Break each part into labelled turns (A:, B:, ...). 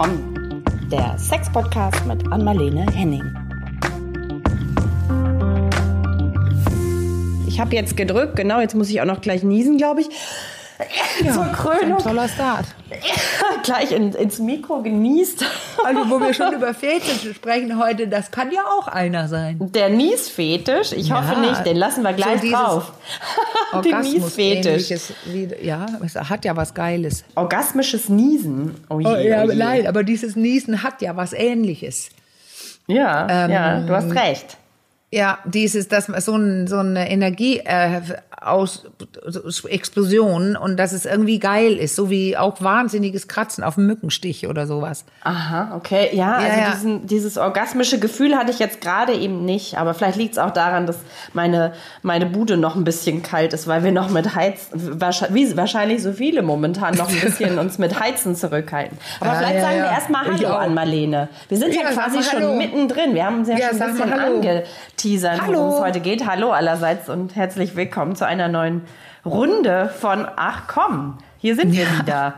A: Komm, der Sex-Podcast mit Anmalene Henning. Ich habe jetzt gedrückt, genau, jetzt muss ich auch noch gleich niesen, glaube ich.
B: Ja,
A: Zur Krönung.
B: Ein toller Start.
A: gleich in, ins Mikro genießt.
B: Also, wo wir schon über Fetische sprechen heute, das kann ja auch einer sein.
A: Der Niesfetisch, ich hoffe
B: Ja.
A: nicht, den lassen wir gleich
B: So
A: drauf. Den Niesfetisch.
B: Wie- Ja, es hat ja was Geiles.
A: Orgasmisches Niesen. Oh je,
B: Oh, ja,
A: oh
B: nein, aber dieses Niesen hat ja was Ähnliches.
A: Ja,
B: Ähm,
A: ja, du hast recht.
B: Ja, dieses, dass man so, ein, so eine Energie äh, aus so Explosion und dass es irgendwie geil ist, so wie auch wahnsinniges Kratzen auf dem Mückenstich oder sowas.
A: Aha, okay. Ja, also
B: ja.
A: Diesen, dieses orgasmische Gefühl hatte ich jetzt gerade eben nicht. Aber vielleicht liegt es auch daran, dass meine, meine Bude noch ein bisschen kalt ist, weil wir noch mit Heizen, wahrscheinlich, wie wahrscheinlich so viele momentan noch ein bisschen uns mit Heizen zurückhalten. Aber
B: Ah,
A: vielleicht
B: ja,
A: sagen
B: ja.
A: wir erstmal Hallo an Marlene. Wir sind ja,
B: Ja,
A: quasi schon
B: Hallo.
A: mittendrin. Wir haben uns ja,
B: Ja,
A: schon ein bisschen
B: Hallo.
A: angeteasert, worum es heute geht. Hallo allerseits und herzlich willkommen zu einer neuen Runde von Ach komm, hier sind wir wieder.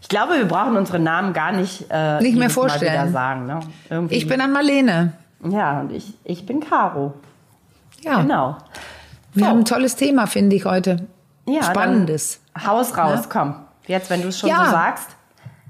A: Ich glaube, wir brauchen unsere Namen gar nicht, äh,
B: Nicht mehr vorstellen.
A: sagen. Ne?
B: Ich bin an Marlene.
A: Ja, und ich, ich bin Caro.
B: Ja,
A: Genau.
B: wir
A: So.
B: haben ein tolles Thema, finde ich heute.
A: Ja,
B: Spannendes.
A: Haus raus,
B: Ne?
A: komm. Jetzt, wenn du es schon
B: Ja.
A: so sagst.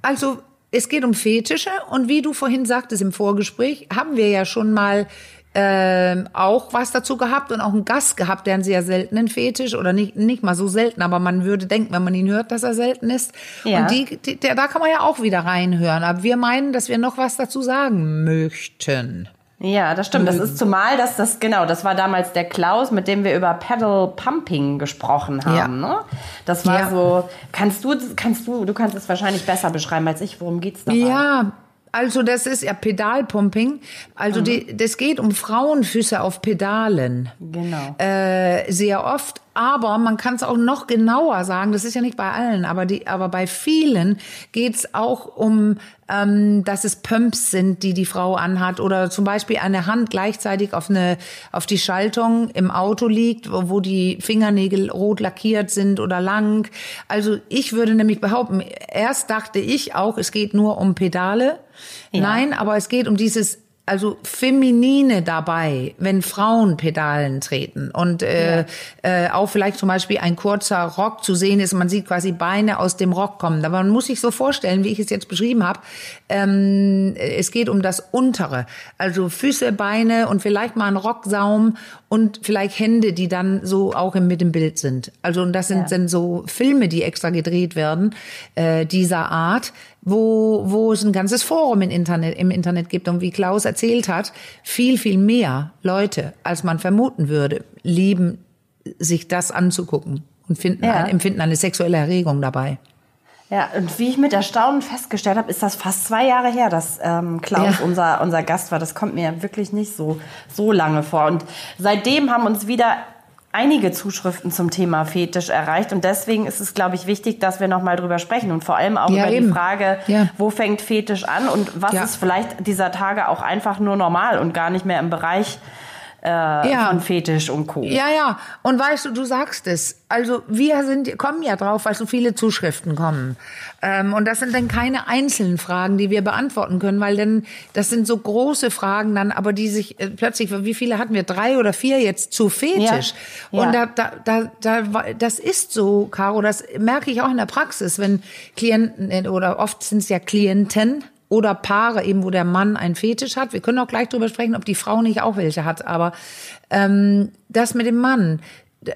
B: Also es geht um Fetische und wie du vorhin sagtest im Vorgespräch, haben wir ja schon mal ähm, auch was dazu gehabt und auch einen Gast gehabt, der einen sehr seltenen Fetisch oder nicht, nicht mal so selten, aber man würde denken, wenn man ihn hört, dass er selten ist.
A: Ja.
B: Und die, die, der, da kann man ja auch wieder reinhören. Aber wir meinen, dass wir noch was dazu sagen möchten.
A: Ja, das stimmt. Das ist zumal, dass das, genau, das war damals der Klaus, mit dem wir über Pedal Pumping gesprochen haben.
B: Ja.
A: Ne? Das war
B: Ja.
A: so, kannst du, kannst du, du kannst es wahrscheinlich besser beschreiben als ich. Worum geht's dabei?
B: Ja, also das ist ja Pedalpumping. Also die, das geht um Frauenfüße auf Pedalen.
A: Genau.
B: Äh, sehr oft. Aber man kann es auch noch genauer sagen. Das ist ja nicht bei allen, aber die, aber bei vielen geht es auch um, ähm, dass es Pumps sind, die die Frau anhat oder zum Beispiel eine Hand gleichzeitig auf eine auf die Schaltung im Auto liegt, wo, wo die Fingernägel rot lackiert sind oder lang. Also ich würde nämlich behaupten, erst dachte ich auch, es geht nur um Pedale. Nein, aber es geht um dieses also Feminine dabei, wenn Frauen Pedalen treten und äh, äh, auch vielleicht zum Beispiel ein kurzer Rock zu sehen ist, man sieht quasi Beine aus dem Rock kommen. Aber man muss sich so vorstellen, wie ich es jetzt beschrieben habe, ähm, es geht um das Untere, also Füße, Beine und vielleicht mal ein Rocksaum und vielleicht Hände, die dann so auch im, mit dem Bild sind. Also und das sind,
A: Ja.
B: sind so Filme, die extra gedreht werden äh, dieser Art, wo wo es ein ganzes Forum im Internet im Internet gibt und wie Klaus erzählt hat, viel viel mehr Leute, als man vermuten würde, lieben sich das anzugucken und finden
A: Ja.
B: empfinden eine sexuelle Erregung dabei.
A: Ja, und wie ich mit Erstaunen festgestellt habe, ist das fast zwei Jahre her, dass ähm, Klaus
B: Ja.
A: unser, unser Gast war. Das kommt mir wirklich nicht so, so lange vor. Und seitdem haben uns wieder einige Zuschriften zum Thema Fetisch erreicht. Und deswegen ist es, glaube ich, wichtig, dass wir nochmal drüber sprechen. Und vor allem auch
B: Ja,
A: über
B: eben.
A: die Frage,
B: Ja.
A: wo fängt Fetisch an und was
B: Ja.
A: ist vielleicht dieser Tage auch einfach nur normal und gar nicht mehr im Bereich äh,
B: Ja.
A: von Fetisch und Co.
B: Ja, ja. Und weißt du, du sagst es. Also wir sind, kommen ja drauf, weil so viele Zuschriften kommen. Ähm, und das sind dann keine einzelnen Fragen, die wir beantworten können, weil dann, das sind so große Fragen dann, aber die sich äh, plötzlich, wie viele hatten wir? Drei oder vier jetzt zu Fetisch.
A: Ja.
B: Und
A: Ja.
B: da, da, da, da, das ist so, Caro, das merke ich auch in der Praxis, wenn Klienten, äh, oder oft sind es ja Klienten, oder Paare eben, wo der Mann einen Fetisch hat. Wir können auch gleich drüber sprechen, ob die Frau nicht auch welche hat. Aber ähm, das mit dem Mann,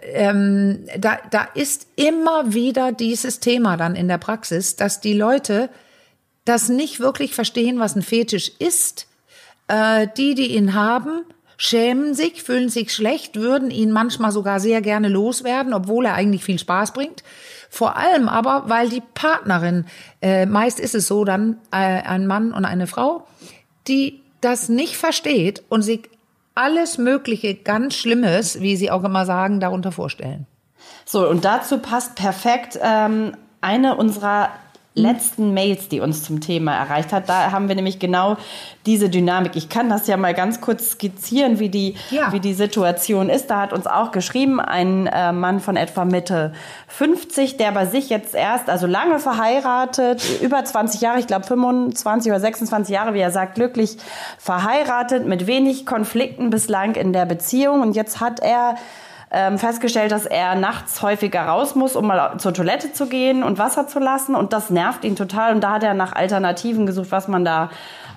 B: ähm, da, da ist immer wieder dieses Thema dann in der Praxis, dass die Leute das nicht wirklich verstehen, was ein Fetisch ist. Äh, die, die ihn haben, schämen sich, fühlen sich schlecht, würden ihn manchmal sogar sehr gerne loswerden, obwohl er eigentlich viel Spaß bringt. Vor allem aber, weil die Partnerin, äh, meist ist es so dann äh, ein Mann und eine Frau, die das nicht versteht und sich alles Mögliche ganz Schlimmes, wie sie auch immer sagen, darunter vorstellen.
A: So, und dazu passt perfekt ähm, eine unserer letzten Mails, die uns zum Thema erreicht hat. Da haben wir nämlich genau diese Dynamik. Ich kann das ja mal ganz kurz skizzieren, wie die, ja. wie die Situation ist. Da hat uns auch geschrieben ein äh, Mann von etwa Mitte 50, der bei sich jetzt erst, also lange verheiratet, über 20 Jahre, ich glaube 25 oder 26 Jahre, wie er sagt, glücklich verheiratet, mit wenig Konflikten bislang in der Beziehung. Und jetzt hat er ähm, festgestellt, dass er nachts häufiger raus muss, um mal zur Toilette zu gehen und Wasser zu lassen. Und das nervt ihn total. Und da hat er nach Alternativen gesucht, was man da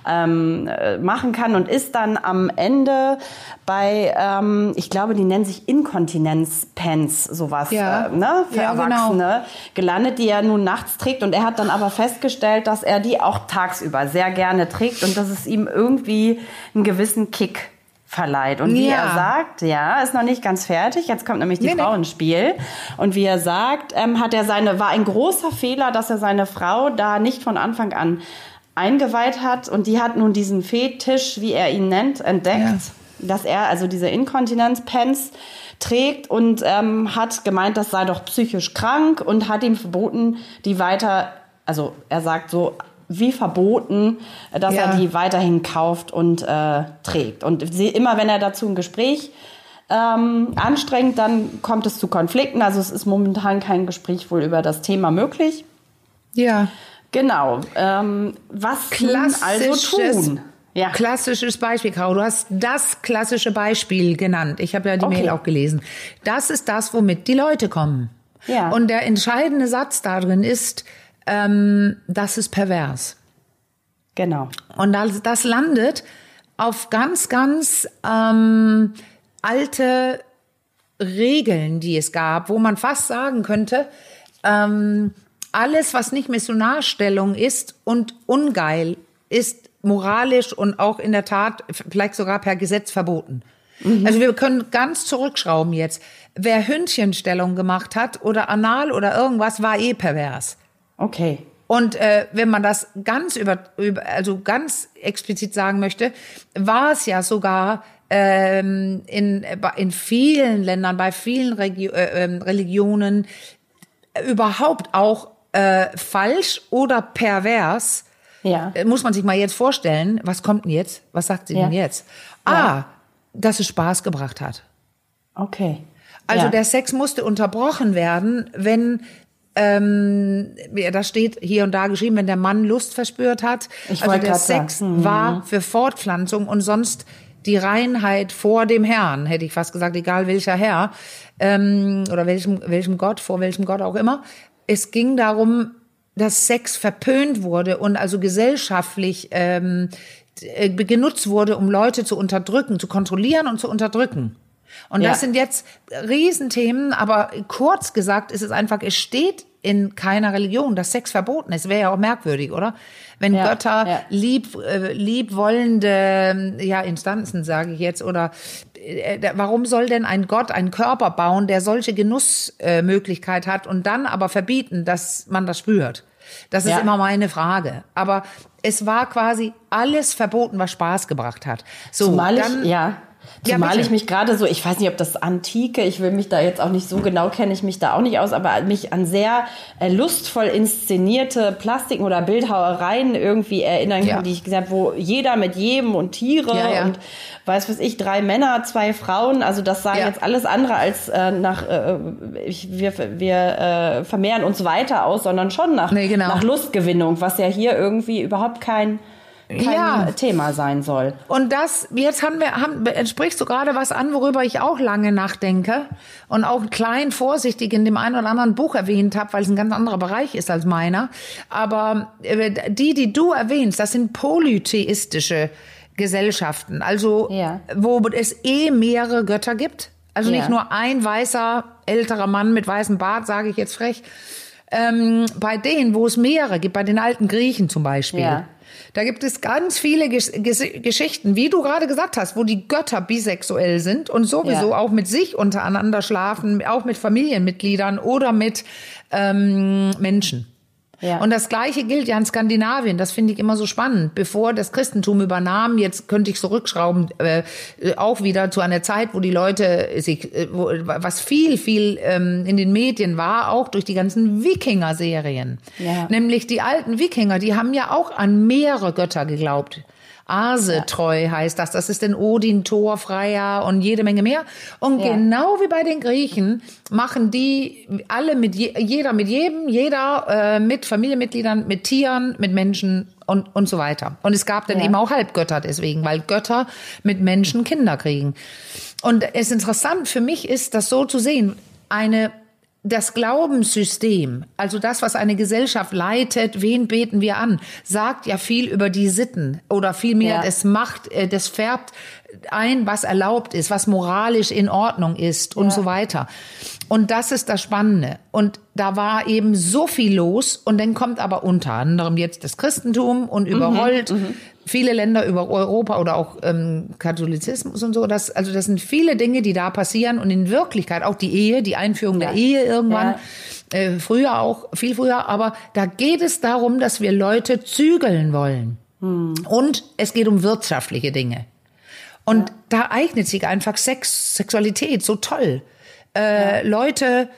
A: ähm, äh, machen kann und ist dann am Ende bei, ähm, ich glaube, die nennen sich Inkontinenzpens, sowas,
B: ja.
A: äh, ne, für
B: ja.
A: Erwachsene, genau. gelandet, die er nun nachts trägt. Und er hat dann aber festgestellt, dass er die auch tagsüber sehr gerne trägt und dass es ihm irgendwie einen gewissen Kick verleiht. Und wie ja. er sagt, ja, ist noch nicht ganz fertig. Jetzt kommt nämlich die nee, Frau nee. ins Spiel. Und wie er sagt, ähm, hat er seine, war ein großer Fehler, dass er seine Frau da nicht von Anfang an eingeweiht hat. Und die hat nun diesen Fetisch, wie er ihn nennt, entdeckt, ja. dass er also diese Inkontinenzpens trägt und ähm, hat gemeint, das sei doch psychisch krank und hat ihm verboten, die weiter, also er sagt so, wie verboten, dass ja. er die weiterhin kauft und äh, trägt. Und sie, immer wenn er dazu ein Gespräch ähm, anstrengt, dann kommt es zu Konflikten. Also es ist momentan kein Gespräch wohl über das Thema möglich.
B: Ja.
A: Genau. Ähm, was also tun?
B: Ja. Klassisches Beispiel, Caro. Du hast das klassische Beispiel genannt. Ich habe ja die okay. Mail auch gelesen. Das ist das, womit die Leute kommen. Ja. Und der entscheidende Satz darin ist, ähm, das ist pervers.
A: Genau.
B: Und das, das landet auf ganz, ganz ähm, alte Regeln, die es gab, wo man fast sagen könnte, ähm, alles, was nicht Missionarstellung ist und ungeil, ist moralisch und auch in der Tat vielleicht sogar per Gesetz verboten. Mhm. Also wir können ganz zurückschrauben jetzt. Wer Hündchenstellung gemacht hat oder Anal oder irgendwas, war eh pervers.
A: Okay.
B: Und äh, wenn man das ganz über, über, also ganz explizit sagen möchte, war es ja sogar ähm, in, in vielen Ländern, bei vielen Regio äh, ähm, Religionen überhaupt auch äh, falsch oder pervers. Ja. Äh, muss man sich mal jetzt vorstellen, was kommt denn jetzt? Was sagt sie ja. denn jetzt? Ah, ja. dass es Spaß gebracht hat.
A: Okay.
B: Also ja. der Sex musste unterbrochen werden, wenn ähm, da steht hier und da geschrieben, wenn der Mann Lust verspürt hat. Ich also der Sex sagen. war mhm. für Fortpflanzung und sonst die Reinheit vor dem Herrn, hätte ich fast gesagt, egal welcher Herr ähm, oder welchem, welchem Gott, vor welchem Gott auch immer. Es ging darum, dass Sex verpönt wurde und also gesellschaftlich ähm, äh, genutzt wurde, um Leute zu unterdrücken, zu kontrollieren und zu unterdrücken. Und ja. das sind jetzt Riesenthemen, aber kurz gesagt ist es einfach, es steht in keiner Religion, dass Sex verboten ist. Wäre ja auch merkwürdig, oder? Wenn ja, Götter ja. lieb äh, liebwollende ja Instanzen sage ich jetzt oder äh, warum soll denn ein Gott einen Körper bauen, der solche Genussmöglichkeit äh, hat und dann aber verbieten, dass man das spürt? Das ist ja. immer meine Frage. Aber es war quasi alles verboten, was Spaß gebracht hat.
A: So, Zumal dann, ich, ja Zumal ja, ich mich gerade so, ich weiß nicht, ob das Antike, ich will mich da jetzt auch nicht so genau kenne ich mich da auch nicht aus, aber mich an sehr äh, lustvoll inszenierte Plastiken oder Bildhauereien irgendwie erinnern kann, ja. die ich gesagt wo jeder mit jedem und Tiere ja, und weiß was ich, drei Männer, zwei Frauen, also das sah jetzt alles andere als äh, nach, äh, ich, wir, wir äh, vermehren uns weiter aus, sondern schon nach, nee, genau. nach Lustgewinnung, was ja hier irgendwie überhaupt kein ja. Thema sein soll.
B: Und das, jetzt haben wir, haben, entsprichst du gerade was an, worüber ich auch lange nachdenke und auch klein vorsichtig in dem einen oder anderen Buch erwähnt habe, weil es ein ganz anderer Bereich ist als meiner. Aber äh, die, die du erwähnst, das sind polytheistische Gesellschaften, also ja. wo es eh mehrere Götter gibt. Also nicht ja. nur ein weißer älterer Mann mit weißem Bart, sage ich jetzt frech. Ähm, bei denen, wo es mehrere gibt, bei den alten Griechen zum Beispiel. Ja da gibt es ganz viele Ges Ges Geschichten, wie du gerade gesagt hast, wo die Götter bisexuell sind und sowieso ja. auch mit sich untereinander schlafen, auch mit Familienmitgliedern oder mit ähm, Menschen.
A: Ja.
B: Und das Gleiche gilt ja in Skandinavien. Das finde ich immer so spannend. Bevor das Christentum übernahm, jetzt könnte ich zurückschrauben, äh, auch wieder zu einer Zeit, wo die Leute sich, äh, wo, was viel, viel ähm, in den Medien war, auch durch die ganzen Wikinger-Serien.
A: Ja.
B: Nämlich die alten Wikinger, die haben ja auch an mehrere Götter geglaubt. Asetreu heißt das. Das ist den Odin, Thor, Freya und jede Menge mehr. Und
A: Ja.
B: genau wie bei den Griechen machen die alle mit je, jeder mit jedem, jeder äh, mit Familienmitgliedern, mit Tieren, mit Menschen und, und so weiter. Und es gab dann
A: Ja.
B: eben auch Halbgötter deswegen, weil Götter mit Menschen Kinder kriegen. Und es ist interessant für mich ist, das so zu sehen, eine das Glaubenssystem, also das, was eine Gesellschaft leitet, wen beten wir an, sagt ja viel über die Sitten oder vielmehr,
A: Ja.
B: es macht, äh, das färbt ein, was erlaubt ist, was moralisch in Ordnung ist und
A: Ja.
B: so weiter. Und das ist das Spannende. Und da war eben so viel los und dann kommt aber unter anderem jetzt das Christentum und überrollt viele Länder über Europa oder auch ähm, Katholizismus und so. Das, also das sind viele Dinge, die da passieren und in Wirklichkeit auch die Ehe, die Einführung der
A: Ja.
B: Ehe irgendwann.
A: Ja.
B: Äh, früher auch, viel früher, aber da geht es darum, dass wir Leute zügeln wollen. Und es geht um wirtschaftliche Dinge. Und da eignet sich einfach Sex, Sexualität so toll. Äh, Leute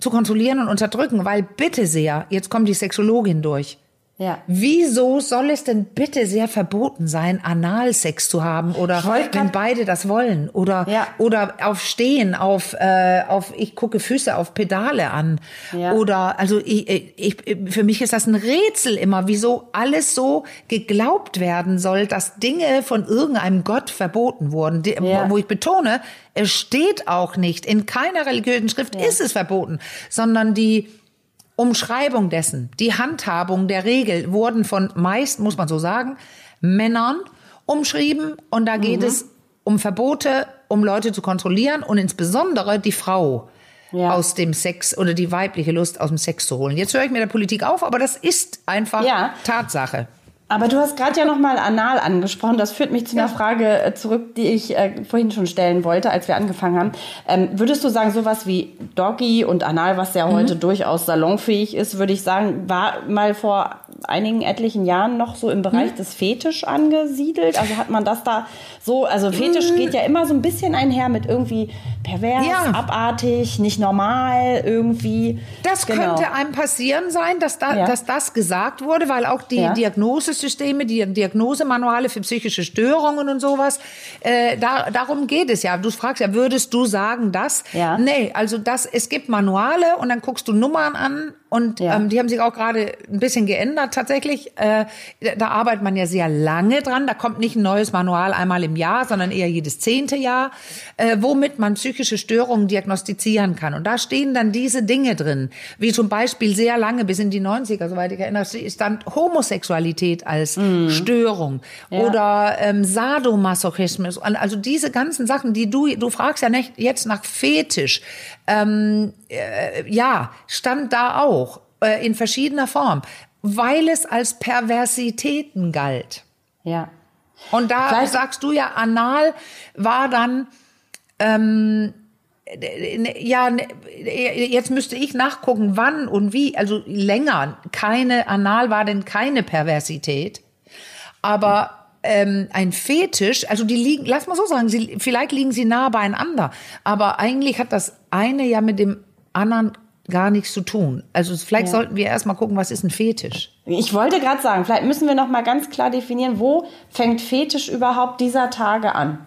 B: zu kontrollieren und unterdrücken, weil bitte sehr, jetzt kommt die Sexologin durch.
A: Ja.
B: Wieso soll es denn bitte sehr verboten sein, Analsex zu haben oder wenn beide das wollen oder
A: Ja.
B: oder auf Stehen auf äh, auf ich gucke Füße auf Pedale an
A: Ja.
B: oder also ich, ich, für mich ist das ein Rätsel immer, wieso alles so geglaubt werden soll, dass Dinge von irgendeinem Gott verboten wurden, die,
A: Ja.
B: wo ich betone, es steht auch nicht in keiner religiösen Schrift ist es verboten, sondern die Umschreibung dessen, die Handhabung der Regel wurden von meist, muss man so sagen, Männern umschrieben und da
A: Mhm.
B: geht es um Verbote, um Leute zu kontrollieren und insbesondere die Frau
A: Ja.
B: aus dem Sex oder die weibliche Lust aus dem Sex zu holen. Jetzt höre ich mit der Politik auf, aber das ist einfach
A: Ja.
B: Tatsache.
A: Aber du hast gerade ja noch mal anal angesprochen. Das führt mich zu einer
B: Ja.
A: Frage äh, zurück, die ich äh, vorhin schon stellen wollte, als wir angefangen haben. Ähm, würdest du sagen, sowas wie Doggy und Anal, was ja heute durchaus salonfähig ist, würde ich sagen, war mal vor einigen etlichen Jahren noch so im Bereich des Fetisch angesiedelt? Also hat man das da so, also Fetisch geht ja immer so ein bisschen einher mit irgendwie pervers,
B: Ja.
A: abartig, nicht normal, irgendwie.
B: Das
A: Genau.
B: könnte einem passieren sein, dass, da,
A: Ja.
B: dass das gesagt wurde, weil auch die
A: Ja.
B: Diagnosesysteme, die Diagnosemanuale für psychische Störungen und sowas, äh, da, darum geht es ja. Du fragst ja, würdest du sagen das?
A: Ja.
B: Nee, also das, es gibt Manuale und dann guckst du Nummern an und
A: Ja.
B: ähm, die haben sich auch gerade ein bisschen geändert tatsächlich. Äh, da arbeitet man ja sehr lange dran. Da kommt nicht ein neues Manual einmal im Jahr, sondern eher jedes zehnte Jahr, äh, womit man psychische Störungen diagnostizieren kann. Und da stehen dann diese Dinge drin, wie zum Beispiel sehr lange, bis in die 90er, soweit ich erinnere, stand Homosexualität als Störung oder ähm, Sadomasochismus. Also diese ganzen Sachen, die du, du fragst ja nicht jetzt nach Fetisch. Ähm, äh, ja, stand da auch äh, in verschiedener Form, weil es als Perversitäten galt.
A: Ja.
B: Und da
A: Vielleicht-
B: sagst du ja, anal war dann, ähm, äh, ja, jetzt müsste ich nachgucken, wann und wie, also länger. Keine, anal war denn keine Perversität. Aber ähm, ein Fetisch, also die liegen, lass mal so sagen, sie, vielleicht liegen sie nah beieinander. Aber eigentlich hat das eine ja mit dem anderen gar nichts zu tun. Also vielleicht
A: Ja.
B: sollten wir erstmal gucken, was ist ein Fetisch?
A: Ich wollte gerade sagen, vielleicht müssen wir noch mal ganz klar definieren, wo fängt Fetisch überhaupt dieser Tage an?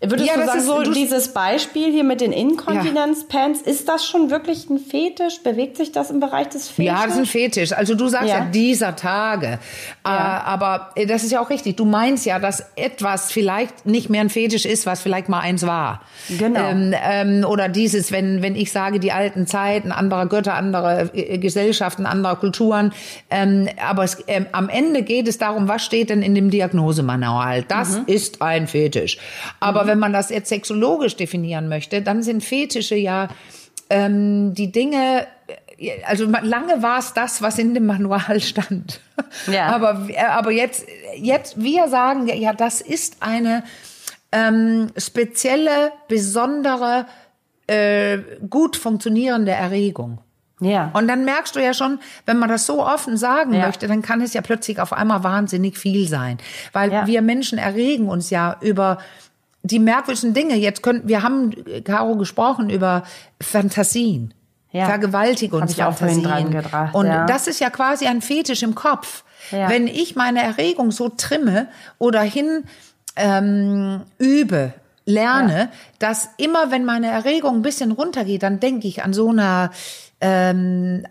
A: Würdest
B: Ja,
A: du sagen, so
B: du-
A: dieses Beispiel hier mit den Inkontinenzpants, ist das schon wirklich ein Fetisch? Bewegt sich das im Bereich des Fetisches?
B: Ja, das ist ein Fetisch. Also du sagst ja,
A: Ja.
B: dieser Tage. Äh, aber äh, das ist ja auch richtig. Du meinst ja, dass etwas vielleicht nicht mehr ein Fetisch ist, was vielleicht mal eins war.
A: Genau.
B: Ähm, ähm, oder dieses, wenn, wenn ich sage, die alten Zeiten, andere Götter, andere äh, Gesellschaften, andere Kulturen. Ähm, aber es, ähm, am Ende geht es darum, was steht denn in dem Diagnosemanual? Das ist ein Fetisch. Aber wenn man das jetzt sexologisch definieren möchte, dann sind Fetische ja ähm, die Dinge, also lange war es das, was in dem Manual stand.
A: Ja.
B: Aber, aber jetzt, jetzt, wir sagen, ja, ja, das ist eine ähm, spezielle, besondere, äh, gut funktionierende Erregung.
A: Ja.
B: Und dann merkst du ja schon, wenn man das so offen sagen
A: Ja.
B: möchte, dann kann es ja plötzlich auf einmal wahnsinnig viel sein. Weil
A: Ja.
B: wir Menschen erregen uns ja über die merkwürdigsten Dinge. Jetzt können, wir haben, Caro, gesprochen über Fantasien.
A: Ja.
B: Vergewaltigungsfantasien.
A: Hab ich auch dran gedacht,
B: Und
A: ja.
B: das ist ja quasi ein Fetisch im Kopf.
A: Ja.
B: Wenn ich meine Erregung so trimme oder hin ähm, übe, lerne, dass immer wenn meine Erregung ein bisschen runtergeht, dann denke ich an so einer ähm,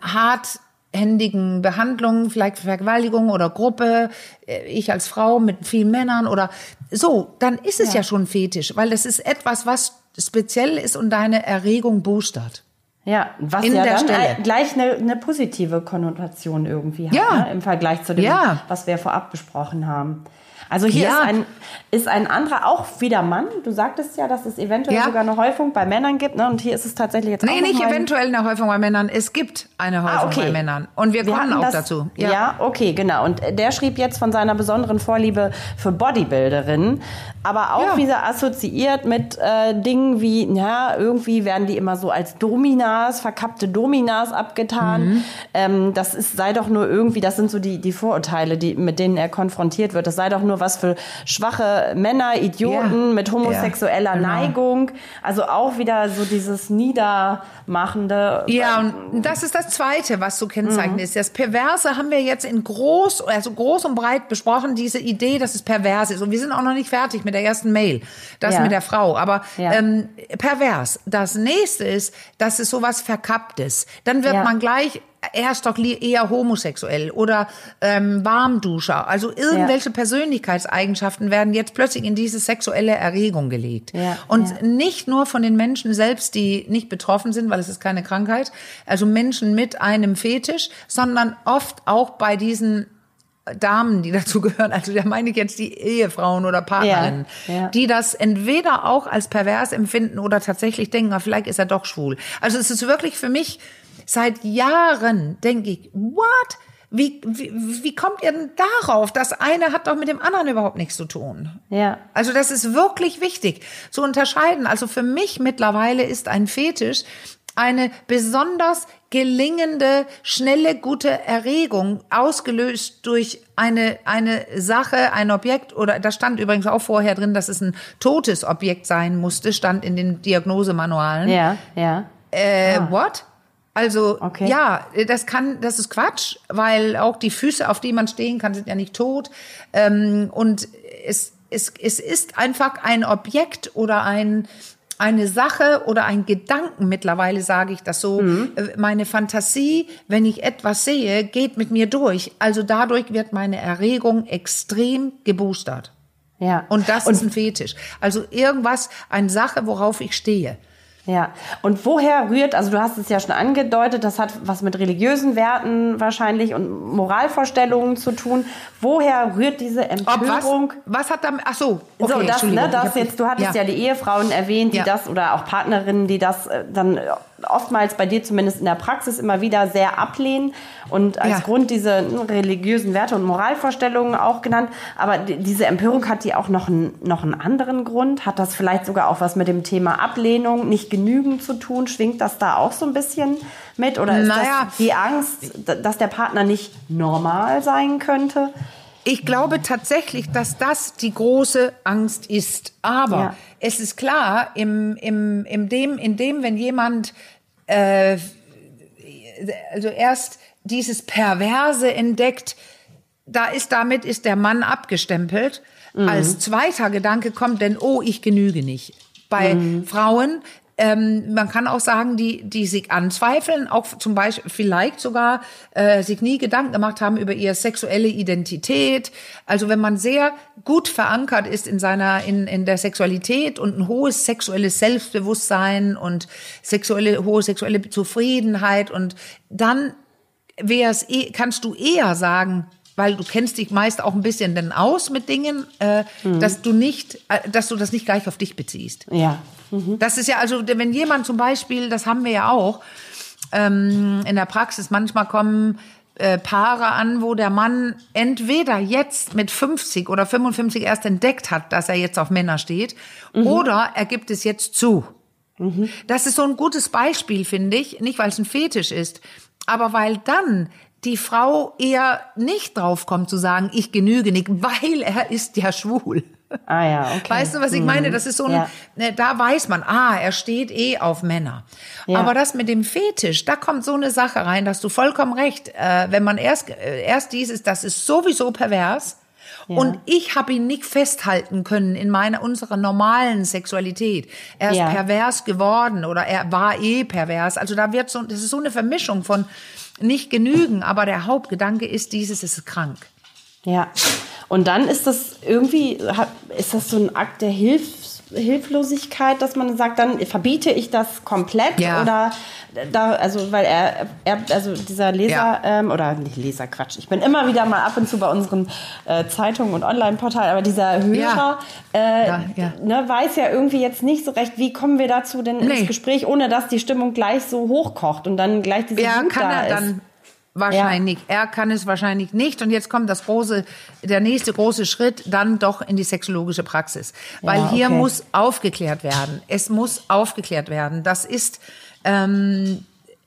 B: harthändigen Behandlung, vielleicht Vergewaltigung oder Gruppe, äh, ich als Frau mit vielen Männern oder so, dann ist es ja, schon Fetisch, weil das ist etwas, was speziell ist und deine Erregung boostert.
A: Ja, was
B: In
A: ja
B: der
A: dann
B: Stelle.
A: gleich eine, eine positive Konnotation irgendwie hat,
B: Ja.
A: ne? im Vergleich zu dem,
B: Ja.
A: was wir vorab besprochen haben. Also hier
B: Ja.
A: ist, ein, ist ein anderer, auch wieder Mann. Du sagtest ja, dass es eventuell
B: Ja.
A: sogar eine Häufung bei Männern gibt. Ne? Und hier ist es tatsächlich jetzt auch
B: Nee, nicht eventuell eine Häufung bei Männern. Es gibt eine Häufung
A: Ah, okay.
B: bei Männern. Und wir,
A: Wir
B: kommen auch
A: das,
B: dazu.
A: Ja. okay, genau. Und der schrieb jetzt von seiner besonderen Vorliebe für Bodybuilderinnen, aber auch
B: Ja.
A: wieder assoziiert mit äh, Dingen wie, ja, irgendwie werden die immer so als Dominas, verkappte Dominas abgetan.
B: Mhm.
A: Ähm, das ist, sei doch nur irgendwie, das sind so die, die Vorurteile, die, mit denen er konfrontiert wird. Das sei doch nur was für schwache Männer, Idioten
B: Ja.
A: mit homosexueller
B: Ja, genau.
A: Neigung. Also auch wieder so dieses Niedermachende.
B: Ja, und das ist das Zweite, was so kennzeichnend ist. Das Perverse haben wir jetzt in groß, also groß und breit besprochen, diese Idee, dass es pervers ist. Und wir sind auch noch nicht fertig mit der ersten Mail, das
A: Ja.
B: mit der Frau. Aber ähm, pervers. Das nächste ist, dass es sowas Verkapptes. Dann wird man gleich er ist doch eher homosexuell oder ähm, Warmduscher. Also irgendwelche Persönlichkeitseigenschaften werden jetzt plötzlich in diese sexuelle Erregung gelegt.
A: Ja,
B: Und
A: ja.
B: nicht nur von den Menschen selbst, die nicht betroffen sind, weil es ist keine Krankheit, also Menschen mit einem Fetisch, sondern oft auch bei diesen Damen, die dazu gehören, also da meine ich jetzt die Ehefrauen oder Partnerinnen,
A: Ja, ja.
B: die das entweder auch als pervers empfinden oder tatsächlich denken, ah, vielleicht ist er doch schwul. Also es ist wirklich für mich seit Jahren, denke ich, what? Wie, wie, wie kommt ihr denn darauf? Das eine hat doch mit dem anderen überhaupt nichts zu tun.
A: Ja.
B: Also das ist wirklich wichtig zu unterscheiden. Also für mich mittlerweile ist ein Fetisch eine besonders gelingende, schnelle, gute Erregung, ausgelöst durch eine, eine Sache, ein Objekt, oder da stand übrigens auch vorher drin, dass es ein totes Objekt sein musste, stand in den Diagnosemanualen.
A: Ja, ja.
B: Äh, what? Also,
A: Okay.
B: ja, das kann, das ist Quatsch, weil auch die Füße, auf die man stehen kann, sind ja nicht tot. Ähm, und es, es, es ist einfach ein Objekt oder ein, eine Sache oder ein Gedanken, mittlerweile sage ich das so, äh, meine Fantasie, wenn ich etwas sehe, geht mit mir durch. Also dadurch wird meine Erregung extrem geboostert.
A: Ja.
B: Und das ist ein Fetisch. Also irgendwas, eine Sache, worauf ich stehe.
A: Ja, und woher rührt, also du hast es ja schon angedeutet, das hat was mit religiösen Werten wahrscheinlich und Moralvorstellungen zu tun. Woher rührt diese
B: Ob was,
A: Empörung?
B: was hat damit, ach so, okay,
A: so, das, ne, das jetzt, du hattest ja. die Ehefrauen erwähnt, die
B: Ja.
A: das oder auch Partnerinnen, die das äh, dann oftmals bei dir zumindest in der Praxis immer wieder sehr ablehnen und als
B: Ja.
A: Grund diese ne, religiösen Werte und Moralvorstellungen auch genannt. Aber die- diese Empörung hat die auch noch einen, noch einen anderen Grund? Hat das vielleicht sogar auch was mit dem Thema Ablehnung, nicht genügend zu tun? Schwingt das da auch so ein bisschen mit? Oder ist
B: Naja.
A: das die Angst, dass der Partner nicht normal sein könnte?
B: Ich glaube tatsächlich, dass das die große Angst ist. Aber
A: Ja.
B: es ist klar, im, im, im dem, in dem, wenn jemand äh, also erst dieses Perverse entdeckt, da ist damit ist der Mann abgestempelt. Als zweiter Gedanke kommt denn, oh, ich genüge nicht. Bei Frauen, ähm, man kann auch sagen, die, die sich anzweifeln, auch zum Beispiel vielleicht sogar äh, sich nie Gedanken gemacht haben über ihre sexuelle Identität. Also wenn man sehr gut verankert ist in seiner, in, in der Sexualität und ein hohes sexuelles Selbstbewusstsein und sexuelle, hohe sexuelle Zufriedenheit und dann wär's, eh- kannst du eher sagen, weil du kennst dich meist auch ein bisschen denn aus mit Dingen, äh, dass du nicht, äh, dass du das nicht gleich auf dich beziehst.
A: Ja.
B: Das ist ja also, wenn jemand zum Beispiel, das haben wir ja auch ähm, in der Praxis, manchmal kommen äh, Paare an, wo der Mann entweder jetzt mit 50 oder 55 erst entdeckt hat, dass er jetzt auf Männer steht, oder er gibt es jetzt zu. Das ist so ein gutes Beispiel, finde ich, nicht weil es ein Fetisch ist, aber weil dann die Frau eher nicht draufkommt zu sagen, ich genüge nicht, weil er ist ja schwul.
A: Ah ja, okay.
B: Weißt du, was ich meine? Das ist so ein,
A: Ja.
B: ne, da weiß man, ah, er steht eh auf Männer.
A: Ja.
B: Aber das mit dem Fetisch, da kommt so eine Sache rein, dass du vollkommen recht. Äh, wenn man erst, äh, erst dieses, das ist sowieso pervers. Und ich habe ihn nicht festhalten können in meiner unserer normalen Sexualität. Er ist
A: Ja.
B: pervers geworden oder er war eh pervers. Also da wird so, das ist so eine Vermischung von nicht genügen, aber der Hauptgedanke ist dieses, es ist krank.
A: Ja. Und dann ist das irgendwie, ist das so ein Akt der Hilfs Hilflosigkeit, dass man sagt, dann verbiete ich das komplett
B: Ja.
A: oder da, also weil er, er also dieser Leser
B: Ja.
A: ähm, oder nicht Leser Quatsch, ich bin immer wieder mal ab und zu bei unseren äh, Zeitungen und Online-Portalen, aber dieser Hörer
B: Ja.
A: Äh,
B: Ja, ja.
A: Ne, weiß ja irgendwie jetzt nicht so recht, wie kommen wir dazu denn
B: Nee.
A: ins Gespräch, ohne dass die Stimmung gleich so hochkocht und dann gleich diese
B: Er
A: Wut
B: kann
A: da
B: er
A: ist.
B: dann wahrscheinlich, er kann es wahrscheinlich nicht. Und jetzt kommt das große, der nächste große Schritt dann doch in die sexologische Praxis. Weil
A: Ja,
B: hier
A: okay.
B: muss aufgeklärt werden. Es muss aufgeklärt werden. Das ist ähm,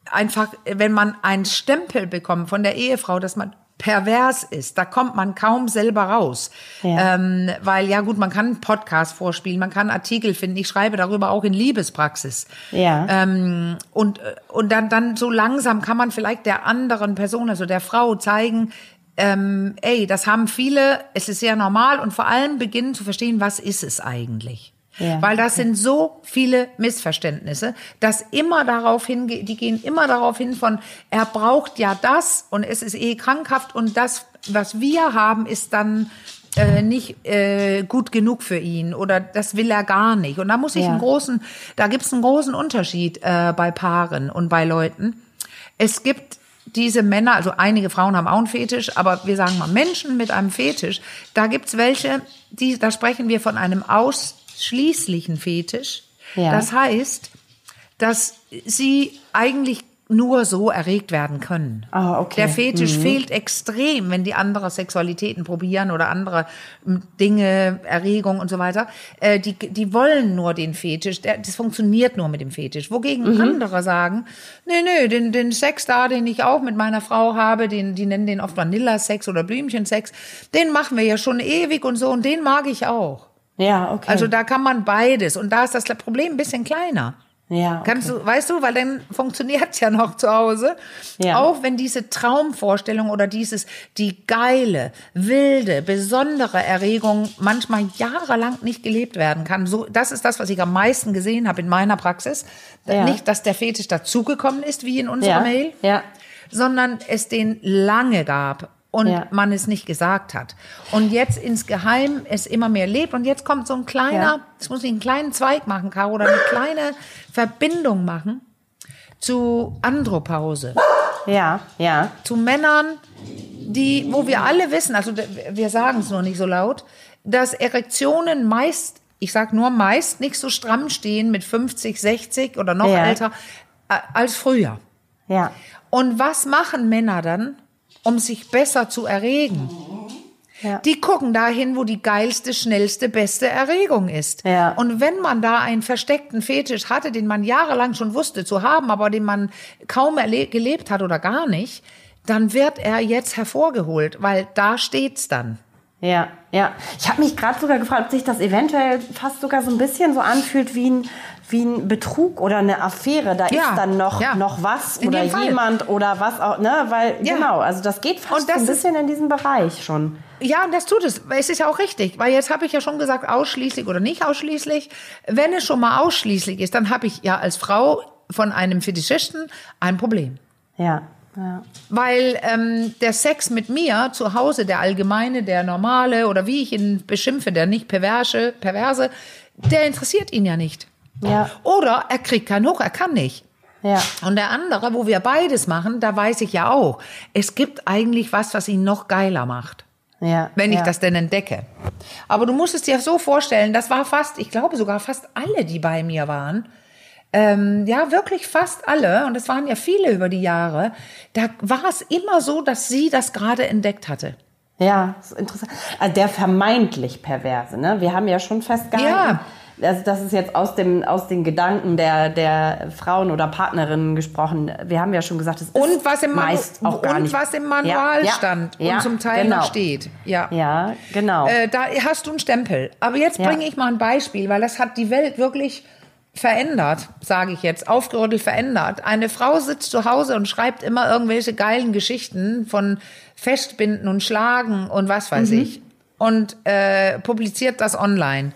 B: einfach, wenn man einen Stempel bekommt von der Ehefrau, dass man pervers ist, da kommt man kaum selber raus.
A: Ja.
B: Ähm, weil ja gut, man kann einen Podcast vorspielen, man kann Artikel finden. Ich schreibe darüber auch in Liebespraxis.
A: Ja.
B: Ähm, und und dann, dann so langsam kann man vielleicht der anderen Person, also der Frau, zeigen, ähm, ey, das haben viele, es ist sehr normal und vor allem beginnen zu verstehen, was ist es eigentlich.
A: Ja,
B: Weil das sind so viele Missverständnisse, dass immer darauf hinge die gehen immer darauf hin von, er braucht ja das und es ist eh krankhaft und das, was wir haben, ist dann äh, nicht äh, gut genug für ihn oder das will er gar nicht. Und da muss ich
A: Ja.
B: einen großen, da gibt es einen großen Unterschied äh, bei Paaren und bei Leuten. Es gibt diese Männer, also einige Frauen haben auch einen Fetisch, aber wir sagen mal Menschen mit einem Fetisch, da gibt's welche, die, da sprechen wir von einem ausschließlichen Fetisch.
A: Ja.
B: Das heißt, dass sie eigentlich nur so erregt werden können.
A: Ah, okay.
B: Der Fetisch fehlt extrem, wenn die andere Sexualitäten probieren oder andere Dinge, Erregung und so weiter. Äh, die, die wollen nur den Fetisch. Der, das funktioniert nur mit dem Fetisch. Wogegen andere sagen, nee, nee, den, den Sex da, den ich auch mit meiner Frau habe, den, die nennen den oft Vanillasex oder Blümchensex, den machen wir ja schon ewig und so und den mag ich auch.
A: Ja, okay.
B: Also da kann man beides. Und da ist das Problem ein bisschen kleiner.
A: ja, okay.
B: Kannst du, weißt du, weil dann funktioniert's ja noch zu Hause.
A: Ja.
B: Auch wenn diese Traumvorstellung oder dieses, die geile, wilde, besondere Erregung manchmal jahrelang nicht gelebt werden kann. So, das ist das, was ich am meisten gesehen habe in meiner Praxis.
A: Ja.
B: Nicht, dass der Fetisch dazugekommen ist, wie in unserer
A: ja.
B: Mail,
A: Ja.
B: sondern es den lange gab und
A: Ja.
B: man es nicht gesagt hat. Und jetzt insgeheim es immer mehr lebt und jetzt kommt so ein kleiner,
A: Ja.
B: es muss ich einen kleinen Zweig machen, Caro, oder eine kleine Verbindung machen zu Andropause,
A: Ja, ja.
B: zu Männern, die, wo wir alle wissen, also wir sagen es nur nicht so laut, dass Erektionen meist, ich sag nur meist, nicht so stramm stehen mit 50, 60 oder noch
A: Ja.
B: älter äh, als früher.
A: Ja.
B: Und was machen Männer dann, um sich besser zu erregen?
A: Ja.
B: Die gucken dahin, wo die geilste, schnellste, beste Erregung ist.
A: Ja.
B: Und wenn man da einen versteckten Fetisch hatte, den man jahrelang schon wusste zu haben, aber den man kaum gelebt hat oder gar nicht, dann wird er jetzt hervorgeholt, weil da steht's dann.
A: Ja, ja. Ich habe mich gerade sogar gefragt, ob sich das eventuell fast sogar so ein bisschen so anfühlt wie ein, wie ein Betrug oder eine Affäre. Da
B: Ja,
A: ist dann noch,
B: ja.
A: noch was
B: In
A: oder jemand oder was auch, ne? Weil,
B: Ja.
A: genau, also das geht fast
B: Und das
A: so ein bisschen in diesem Bereich schon.
B: Ja, und das tut es. Es ist ja auch richtig, weil jetzt habe ich ja schon gesagt, ausschließlich oder nicht ausschließlich. Wenn es schon mal ausschließlich ist, dann habe ich ja als Frau von einem Fetischisten ein Problem.
A: Ja, ja.
B: Weil ähm, der Sex mit mir zu Hause, der allgemeine, der normale oder wie ich ihn beschimpfe, der nicht perverse, perverse, der interessiert ihn ja nicht.
A: Ja.
B: Oder er kriegt keinen Hoch, er kann nicht.
A: Ja.
B: Und der andere, wo wir beides machen, da weiß ich ja auch, es gibt eigentlich was, was ihn noch geiler macht.
A: Ja.
B: Wenn ich
A: ja.
B: das denn entdecke. Aber du musst es dir so vorstellen, das war fast, ich glaube sogar fast alle, die bei mir waren. Ähm, ja, wirklich fast alle, und es waren ja viele über die Jahre, da war es immer so, dass sie das gerade entdeckt hatte.
A: Ja, ist interessant. Also der vermeintlich Perverse, ne? Wir haben ja schon festgehalten.
B: Ja.
A: Also das ist jetzt aus dem aus den Gedanken der der Frauen oder Partnerinnen gesprochen. Wir haben ja schon gesagt, es ist
B: Und was im, Manu
A: meist auch gar
B: und
A: nicht.
B: was im Manual
A: Ja, ja,
B: stand
A: ja,
B: und zum Teil
A: genau.
B: noch steht. Ja.
A: Ja, genau.
B: Äh, da hast du einen Stempel. Aber jetzt
A: Ja.
B: bringe ich mal ein Beispiel, weil das hat die Welt wirklich verändert, sage ich jetzt, aufgerüttelt verändert. Eine Frau sitzt zu Hause und schreibt immer irgendwelche geilen Geschichten von Festbinden und Schlagen und was weiß
A: Mhm.
B: ich und äh, publiziert das online.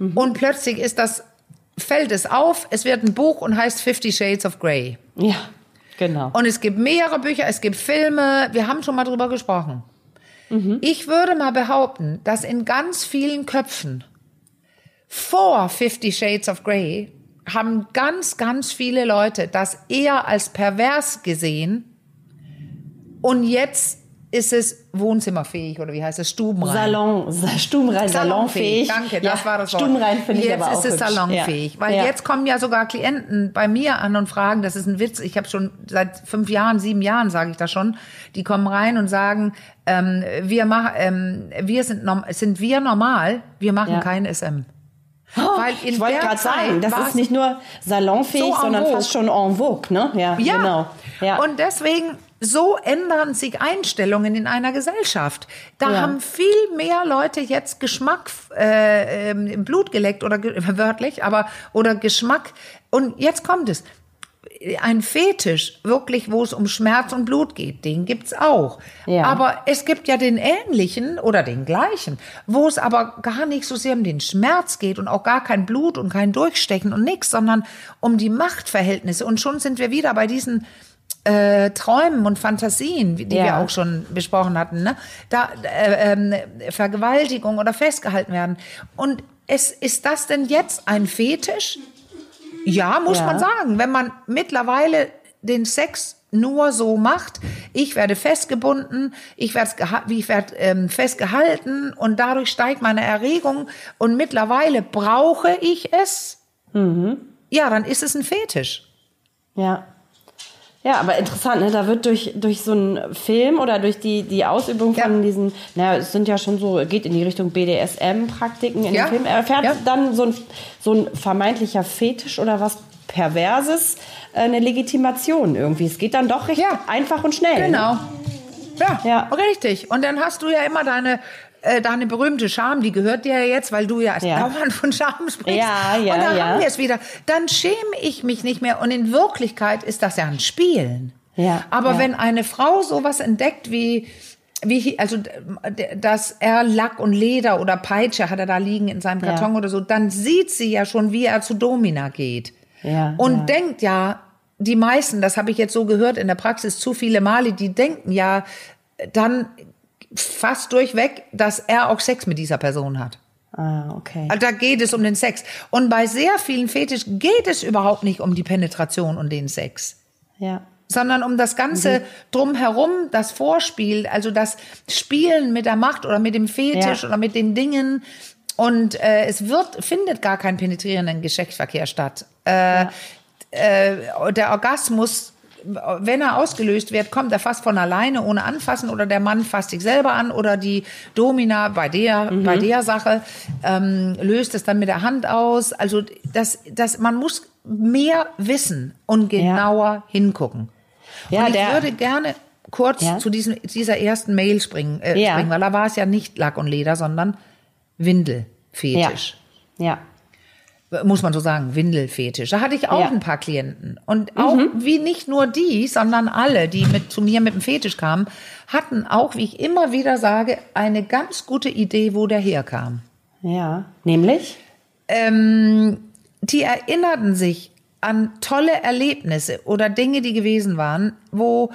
A: Mhm.
B: Und plötzlich ist das, fällt es auf, es wird ein Buch und heißt Fifty Shades of Grey.
A: ja, genau.
B: Und es gibt mehrere Bücher, es gibt Filme, wir haben schon mal drüber gesprochen. Ich würde mal behaupten, dass in ganz vielen Köpfen vor Fifty Shades of Grey haben ganz, ganz viele Leute das eher als pervers gesehen und jetzt ist es wohnzimmerfähig oder wie heißt es, stubenrein.
A: Salon, sa- stubenrein, salonfähig.
B: Danke,
A: ja,
B: das war das Wort.
A: Stubenrein finde ich
B: jetzt
A: aber auch
B: ist es salonfähig,
A: Ja.
B: weil
A: ja.
B: jetzt kommen ja sogar Klienten bei mir an und fragen, das ist ein Witz, ich habe schon seit fünf Jahren, sieben Jahren sage ich das schon, die kommen rein und sagen, ähm, wir machen, ähm, wir sind, sind wir normal, wir machen kein SM. Weil in
A: ich wollte gerade sagen, das ist nicht nur salonfähig,
B: so
A: sondern
B: vogue.
A: fast schon en vogue, ne? Ja,
B: Ja.
A: genau. Ja.
B: Und deswegen, so ändern sich Einstellungen in einer Gesellschaft. Da
A: Ja.
B: haben viel mehr Leute jetzt Geschmack äh, ähm, im Blut geleckt oder wörtlich, aber oder Geschmack. Und jetzt kommt es. Ein Fetisch, wirklich, wo es um Schmerz und Blut geht, den gibt's auch.
A: Ja.
B: Aber es gibt ja den ähnlichen oder den gleichen, wo es aber gar nicht so sehr um den Schmerz geht und auch gar kein Blut und kein Durchstechen und nichts, sondern um die Machtverhältnisse. Und schon sind wir wieder bei diesen äh, Träumen und Fantasien, die
A: Ja.
B: wir auch schon besprochen hatten, ne? da äh, ähm, Vergewaltigung oder festgehalten werden. Und es, ist das denn jetzt ein Fetisch? Ja, muss
A: Ja.
B: man sagen. Wenn man mittlerweile den Sex nur so macht, ich werde festgebunden, ich werde, ich werde ähm, festgehalten und dadurch steigt meine Erregung und mittlerweile brauche ich es, ja, dann ist es ein Fetisch.
A: Ja. Ja, aber interessant, ne? Da wird durch, durch so einen Film oder durch die, die Ausübung von
B: Ja.
A: diesen, naja, es sind ja schon so, geht in die Richtung BDSM-Praktiken in
B: Ja.
A: dem Film, erfährt
B: Ja.
A: dann so ein, so ein vermeintlicher Fetisch oder was Perverses äh, eine Legitimation irgendwie. Es geht dann doch recht
B: Ja.
A: einfach und schnell.
B: Genau.
A: Ne?
B: Ja,
A: Ja.
B: richtig. Und dann hast du ja immer deine äh, deine berühmte Scham, die gehört dir ja jetzt, weil du ja,
A: Ja.
B: dauernd von Scham sprichst.
A: Ja, ja,
B: Und da
A: ja.
B: haben wir es wieder. Dann schäme ich mich nicht mehr. Und in Wirklichkeit ist das ja ein Spielen.
A: Ja,
B: Aber
A: ja.
B: wenn eine Frau sowas entdeckt wie wie also dass er Lack und Leder oder Peitsche hat er da liegen in seinem
A: Ja.
B: Karton oder so, dann sieht sie ja schon, wie er zu Domina geht.
A: Ja,
B: und
A: ja.
B: denkt ja, die meisten, das habe ich jetzt so gehört in der Praxis zu viele Male, die denken ja dann fast durchweg, dass er auch Sex mit dieser Person hat.
A: Ah, okay.
B: Also da geht es um den Sex. Und bei sehr vielen Fetisch geht es überhaupt nicht um die Penetration und den Sex
A: Ja.
B: sondern um das Ganze drumherum, das Vorspiel, also das Spielen mit der Macht oder mit dem Fetisch
A: Ja.
B: oder mit den Dingen. Und äh, es wird, findet gar kein penetrierenden Geschlechtsverkehr statt. Äh, äh, der Orgasmus, wenn er ausgelöst wird, kommt er fast von alleine, ohne anfassen, oder der Mann fasst sich selber an, oder die Domina bei der, bei der Sache ähm, löst es dann mit der Hand aus. Also das, das, man muss mehr wissen und genauer hingucken.
A: Ja,
B: und ich würde gerne kurz
A: Ja?
B: zu diesem, dieser ersten Mail springen, äh,
A: Ja.
B: springen, weil da war es ja nicht Lack und Leder, sondern Windelfetisch.
A: Ja.
B: Muss man so sagen, Windelfetisch. Da hatte ich auch
A: Ja.
B: ein paar Klienten. Und auch wie nicht nur die, sondern alle, die mit, zu mir mit dem Fetisch kamen, hatten auch, wie ich immer wieder sage, eine ganz gute Idee, wo der herkam.
A: Ja. Nämlich?
B: Ähm, die erinnerten sich an tolle Erlebnisse oder Dinge, die gewesen waren, wo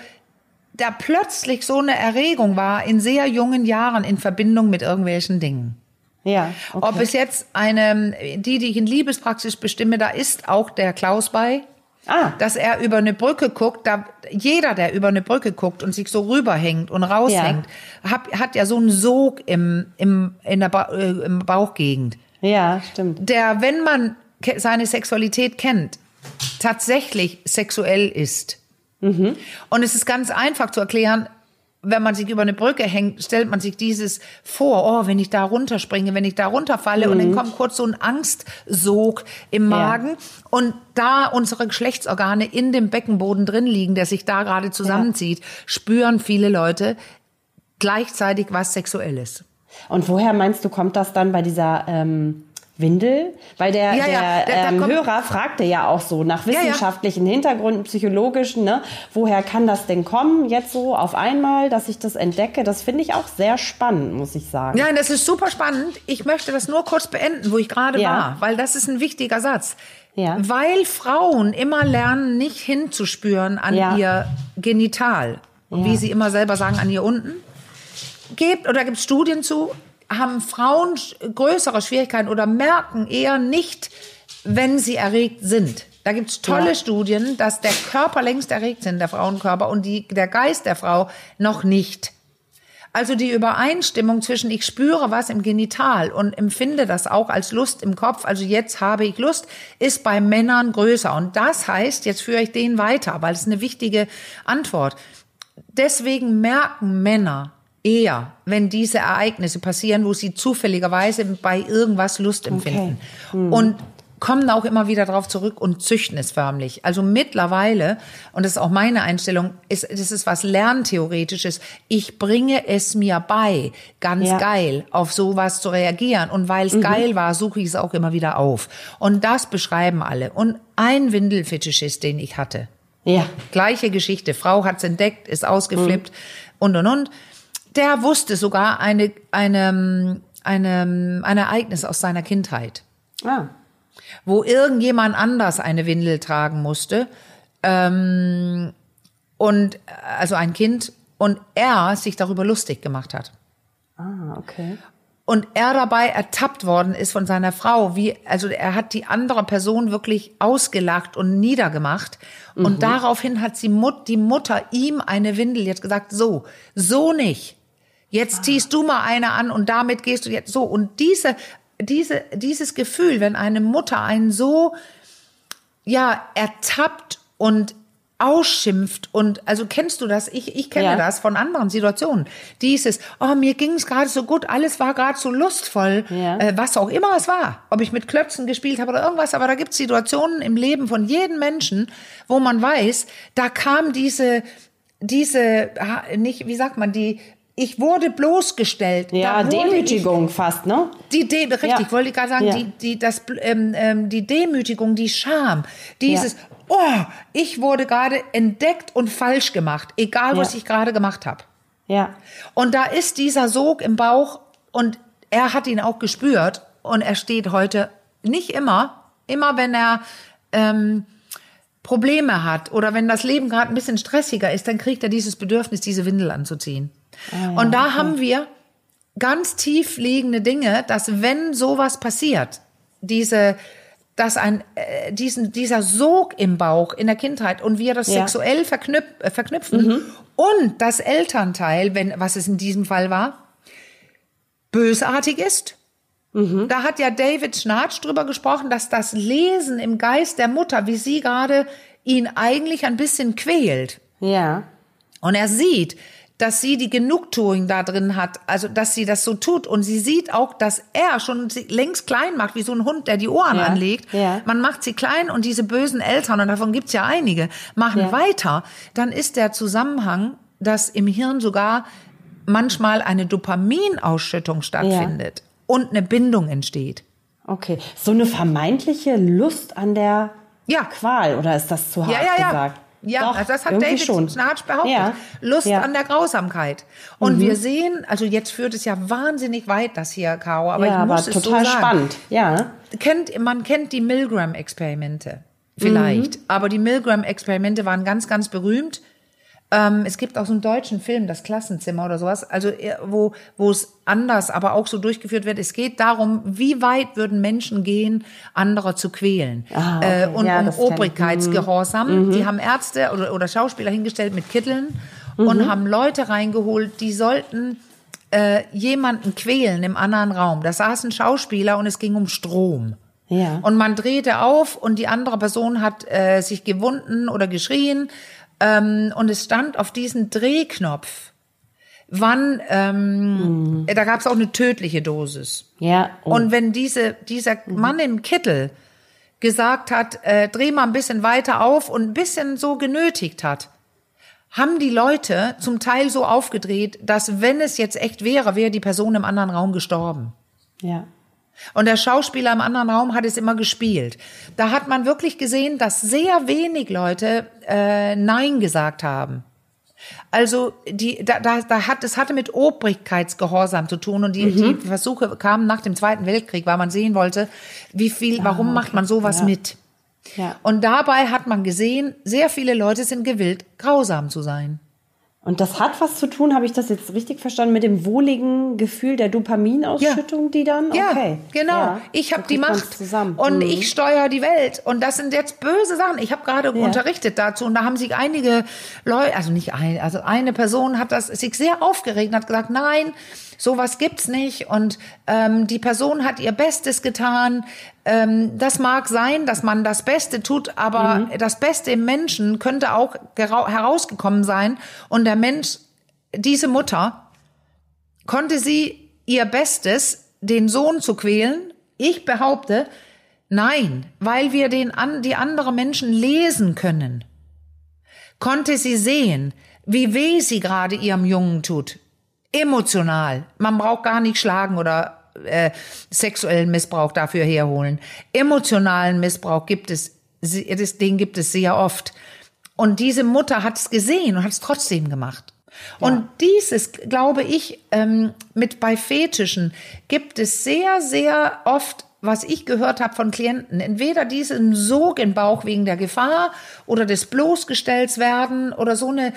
B: da plötzlich so eine Erregung war in sehr jungen Jahren in Verbindung mit irgendwelchen Dingen.
A: Ja. Okay.
B: Ob es jetzt eine, die, die ich in Liebespraxis bestimme, da ist auch der Klaus bei.
A: Ah.
B: Dass er über eine Brücke guckt, da, jeder, der über eine Brücke guckt und sich so rüberhängt und raushängt, Hat, hat ja so einen Sog im, im, in der ba äh, im Bauchgegend
A: Ja, stimmt.
B: der, wenn man seine Sexualität kennt, tatsächlich sexuell ist. Und es ist ganz einfach zu erklären, wenn man sich über eine Brücke hängt, stellt man sich dieses vor, oh, wenn ich da runterspringe, wenn ich da runterfalle und dann kommt kurz so ein Angstsog im Magen und da unsere Geschlechtsorgane in dem Beckenboden drin liegen, der sich da gerade zusammenzieht, spüren viele Leute gleichzeitig was Sexuelles.
A: Und woher meinst du, kommt das dann bei dieser ähm, Windel? Weil der,
B: Ja,
A: der,
B: ja, da- da
A: ähm, Hörer fragte ja auch so nach
B: ja.
A: wissenschaftlichen Hintergründen, psychologischen, ne? Woher kann das denn kommen, jetzt so auf einmal, dass ich das entdecke? Das finde ich auch sehr spannend, muss ich sagen.
B: Ja, das ist super spannend. Ich möchte das nur kurz beenden, wo ich gerade
A: Ja.
B: war, weil das ist ein wichtiger Satz.
A: Ja.
B: Weil Frauen immer lernen, nicht hinzuspüren an
A: Ja.
B: ihr Genital,
A: Ja.
B: wie sie immer selber sagen, an ihr unten. Gibt oder gibt Studien zu, haben Frauen größere Schwierigkeiten oder merken eher nicht, wenn sie erregt sind. Da gibt's tolle
A: Ja.
B: Studien, dass der Körper längst erregt sind, der Frauenkörper, und die, der Geist der Frau noch nicht. Also die Übereinstimmung zwischen ich spüre was im Genital und empfinde das auch als Lust im Kopf, also jetzt habe ich Lust, ist bei Männern größer. Und das heißt, jetzt führe ich den weiter, weil es ist eine wichtige Antwort. Deswegen merken Männer eher, wenn diese Ereignisse passieren, wo sie zufälligerweise bei irgendwas Lust empfinden. Und kommen auch immer wieder drauf zurück und züchten es förmlich. Also mittlerweile, und das ist auch meine Einstellung, ist, das ist was Lerntheoretisches. Ich bringe es mir bei, ganz
A: Ja.
B: geil, auf sowas zu reagieren. Und weil es geil war, suche ich es auch immer wieder auf. Und das beschreiben alle. Und ein Windelfetischist, den ich hatte,
A: Ja.
B: Gleiche Geschichte. Frau hat's entdeckt, ist ausgeflippt und und und. Der wusste sogar eine, eine, eine, ein Ereignis aus seiner Kindheit,
A: Ah.
B: wo irgendjemand anders eine Windel tragen musste. Ähm, und also ein Kind und er sich darüber lustig gemacht hat.
A: Ah, okay.
B: Und er dabei ertappt worden ist von seiner Frau, wie, also er hat die andere Person wirklich ausgelacht und niedergemacht. Und daraufhin hat sie Mut, die Mutter ihm eine Windel jetzt gesagt, so, so nicht. Jetzt ziehst du mal eine an und damit gehst du jetzt so. Und diese, diese, dieses Gefühl, wenn eine Mutter einen so, ja, ertappt und ausschimpft und also kennst du das? Ich, ich kenne
A: Ja.
B: das von anderen Situationen. Dieses, oh, mir ging es gerade so gut, alles war gerade so lustvoll,
A: Ja.
B: äh, was auch immer es war. Ob ich mit Klötzen gespielt habe oder irgendwas, aber da gibt es Situationen im Leben von jedem Menschen, wo man weiß, da kam diese, diese, ah, nicht, wie sagt man, die, ich wurde bloßgestellt.
A: Ja, Demütigung fast, ne?
B: die De richtig,
A: Ja.
B: wollte ich gerade sagen,
A: Ja.
B: die, die, das, ähm, ähm, die Demütigung, die Scham, dieses, oh, ich wurde gerade entdeckt und falsch gemacht, egal was
A: Ja.
B: ich gerade gemacht habe.
A: Ja.
B: Und da ist dieser Sog im Bauch und er hat ihn auch gespürt und er steht heute nicht immer, immer wenn er ähm, Probleme hat oder wenn das Leben gerade ein bisschen stressiger ist, dann kriegt er dieses Bedürfnis, diese Windel anzuziehen. Und da haben wir ganz tief liegende Dinge, dass wenn sowas passiert, diese dass ein äh, diesen dieser Sog im Bauch in der Kindheit und wir das
A: Ja.
B: sexuell verknüp äh, verknüpfen und das Elternteil, wenn was es in diesem Fall war, bösartig ist. Da hat ja David Schnarch drüber gesprochen, dass das Lesen im Geist der Mutter, wie sie gerade ihn eigentlich ein bisschen quält.
A: Ja.
B: Und er sieht, dass sie die Genugtuung da drin hat, also dass sie das so tut. Und sie sieht auch, dass er schon längst klein macht, wie so ein Hund, der die Ohren
A: Ja,
B: anlegt.
A: ja.
B: Man macht sie klein und diese bösen Eltern, und davon gibt's ja einige, machen
A: Ja.
B: weiter. Dann ist der Zusammenhang, dass im Hirn sogar manchmal eine Dopaminausschüttung stattfindet und eine Bindung entsteht.
A: Okay. So eine vermeintliche Lust an der
B: Ja.
A: Qual, oder ist das zu hart
B: Ja, ja, ja.
A: gesagt?
B: Ja,
A: Doch,
B: also das hat David
A: schon.
B: Schnarch behauptet.
A: Ja.
B: Lust
A: ja. Mhm.
B: an der Grausamkeit. Und wir sehen, also jetzt führt es ja wahnsinnig weit, das hier, Caro, aber
A: ja,
B: ich
A: aber
B: muss es
A: total
B: so sagen.
A: spannend. Ja.
B: Kennt, man kennt die Milgram-Experimente vielleicht,
A: Mhm.
B: aber die Milgram-Experimente waren ganz, ganz berühmt. Ähm, es gibt auch so einen deutschen Film, das Klassenzimmer oder sowas, also eher, wo, wo es anders, aber auch so durchgeführt wird. Es geht darum, wie weit würden Menschen gehen, andere zu quälen.
A: Ah, okay.
B: äh, und
A: Ja,
B: um
A: das kenn ich.
B: Obrigkeitsgehorsam. Die haben Ärzte oder, oder Schauspieler hingestellt mit Kitteln und haben Leute reingeholt, die sollten äh, jemanden quälen im anderen Raum. Da saß ein Schauspieler und es ging um Strom.
A: Ja.
B: Und man drehte auf und die andere Person hat äh, sich gewunden oder geschrien. Ähm, und es stand auf diesem Drehknopf wann, ähm,
A: Mhm.
B: da gab es auch eine tödliche Dosis.
A: Ja. Oh.
B: Und wenn diese, dieser Mann im Kittel gesagt hat, äh, dreh mal ein bisschen weiter auf und ein bisschen so genötigt hat, haben die Leute zum Teil so aufgedreht, dass wenn es jetzt echt wäre, wäre die Person im anderen Raum gestorben.
A: ja.
B: Und der Schauspieler im anderen Raum hat es immer gespielt. Da hat man wirklich gesehen, dass sehr wenig Leute äh, Nein gesagt haben. Also die, da, da, da hat es hatte mit Obrigkeitsgehorsam zu tun und die, die Versuche kamen nach dem Zweiten Weltkrieg, weil man sehen wollte, wie viel, warum macht man sowas
A: Ja.
B: mit?
A: Ja.
B: Und dabei hat man gesehen, sehr viele Leute sind gewillt, grausam zu sein.
A: Und das hat was zu tun, habe ich das jetzt richtig verstanden, mit dem wohligen Gefühl der Dopaminausschüttung, die dann?
B: Ja,
A: okay.
B: genau.
A: Ja,
B: ich habe die Macht
A: zusammen.
B: und
A: Mhm.
B: ich steuere die Welt. Und das sind jetzt böse Sachen. Ich habe gerade unterrichtet dazu und da haben sich einige Leute, also nicht ein, also eine Person hat das sich sehr aufgeregt und hat gesagt, nein, sowas gibt's nicht. Und ähm, die Person hat ihr Bestes getan. Ähm, das mag sein, dass man das Beste tut, aber
A: Mhm.
B: das Beste im Menschen könnte auch herausgekommen sein. Und der Mensch, diese Mutter, konnte sie ihr Bestes, den Sohn zu quälen? Ich behaupte, nein, weil wir den an, die anderen Menschen lesen können. Konnte sie sehen, wie weh sie gerade ihrem Jungen tut. Emotional. Man braucht gar nicht schlagen oder äh, sexuellen Missbrauch dafür herholen. Emotionalen Missbrauch gibt es, das- den gibt es sehr oft. Und diese Mutter hat es gesehen und hat es trotzdem gemacht. Und dieses, glaube ich, ähm, mit bei Fetischen gibt es sehr, sehr oft, was ich gehört habe von Klienten, entweder diesen Sog im Bauch wegen der Gefahr oder des bloßgestellt werden oder so eine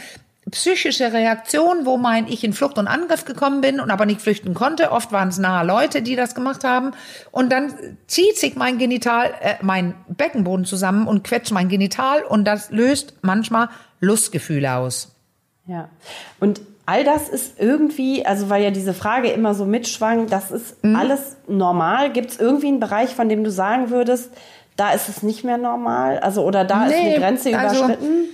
B: psychische Reaktion, wo mein ich in Flucht und Angriff gekommen bin und aber nicht flüchten konnte. Oft waren es nahe Leute, die das gemacht haben. Und dann zieht sich mein Genital, äh, mein Beckenboden zusammen und quetscht mein Genital und das löst manchmal Lustgefühle aus.
A: Ja. Und all das ist irgendwie, also weil ja diese Frage immer so mitschwang, das ist
B: Mhm.
A: alles normal. Gibt es irgendwie einen Bereich, von dem du sagen würdest, da ist es nicht mehr normal? Also oder da ist
B: Nee,
A: eine Grenze
B: also-
A: überschritten?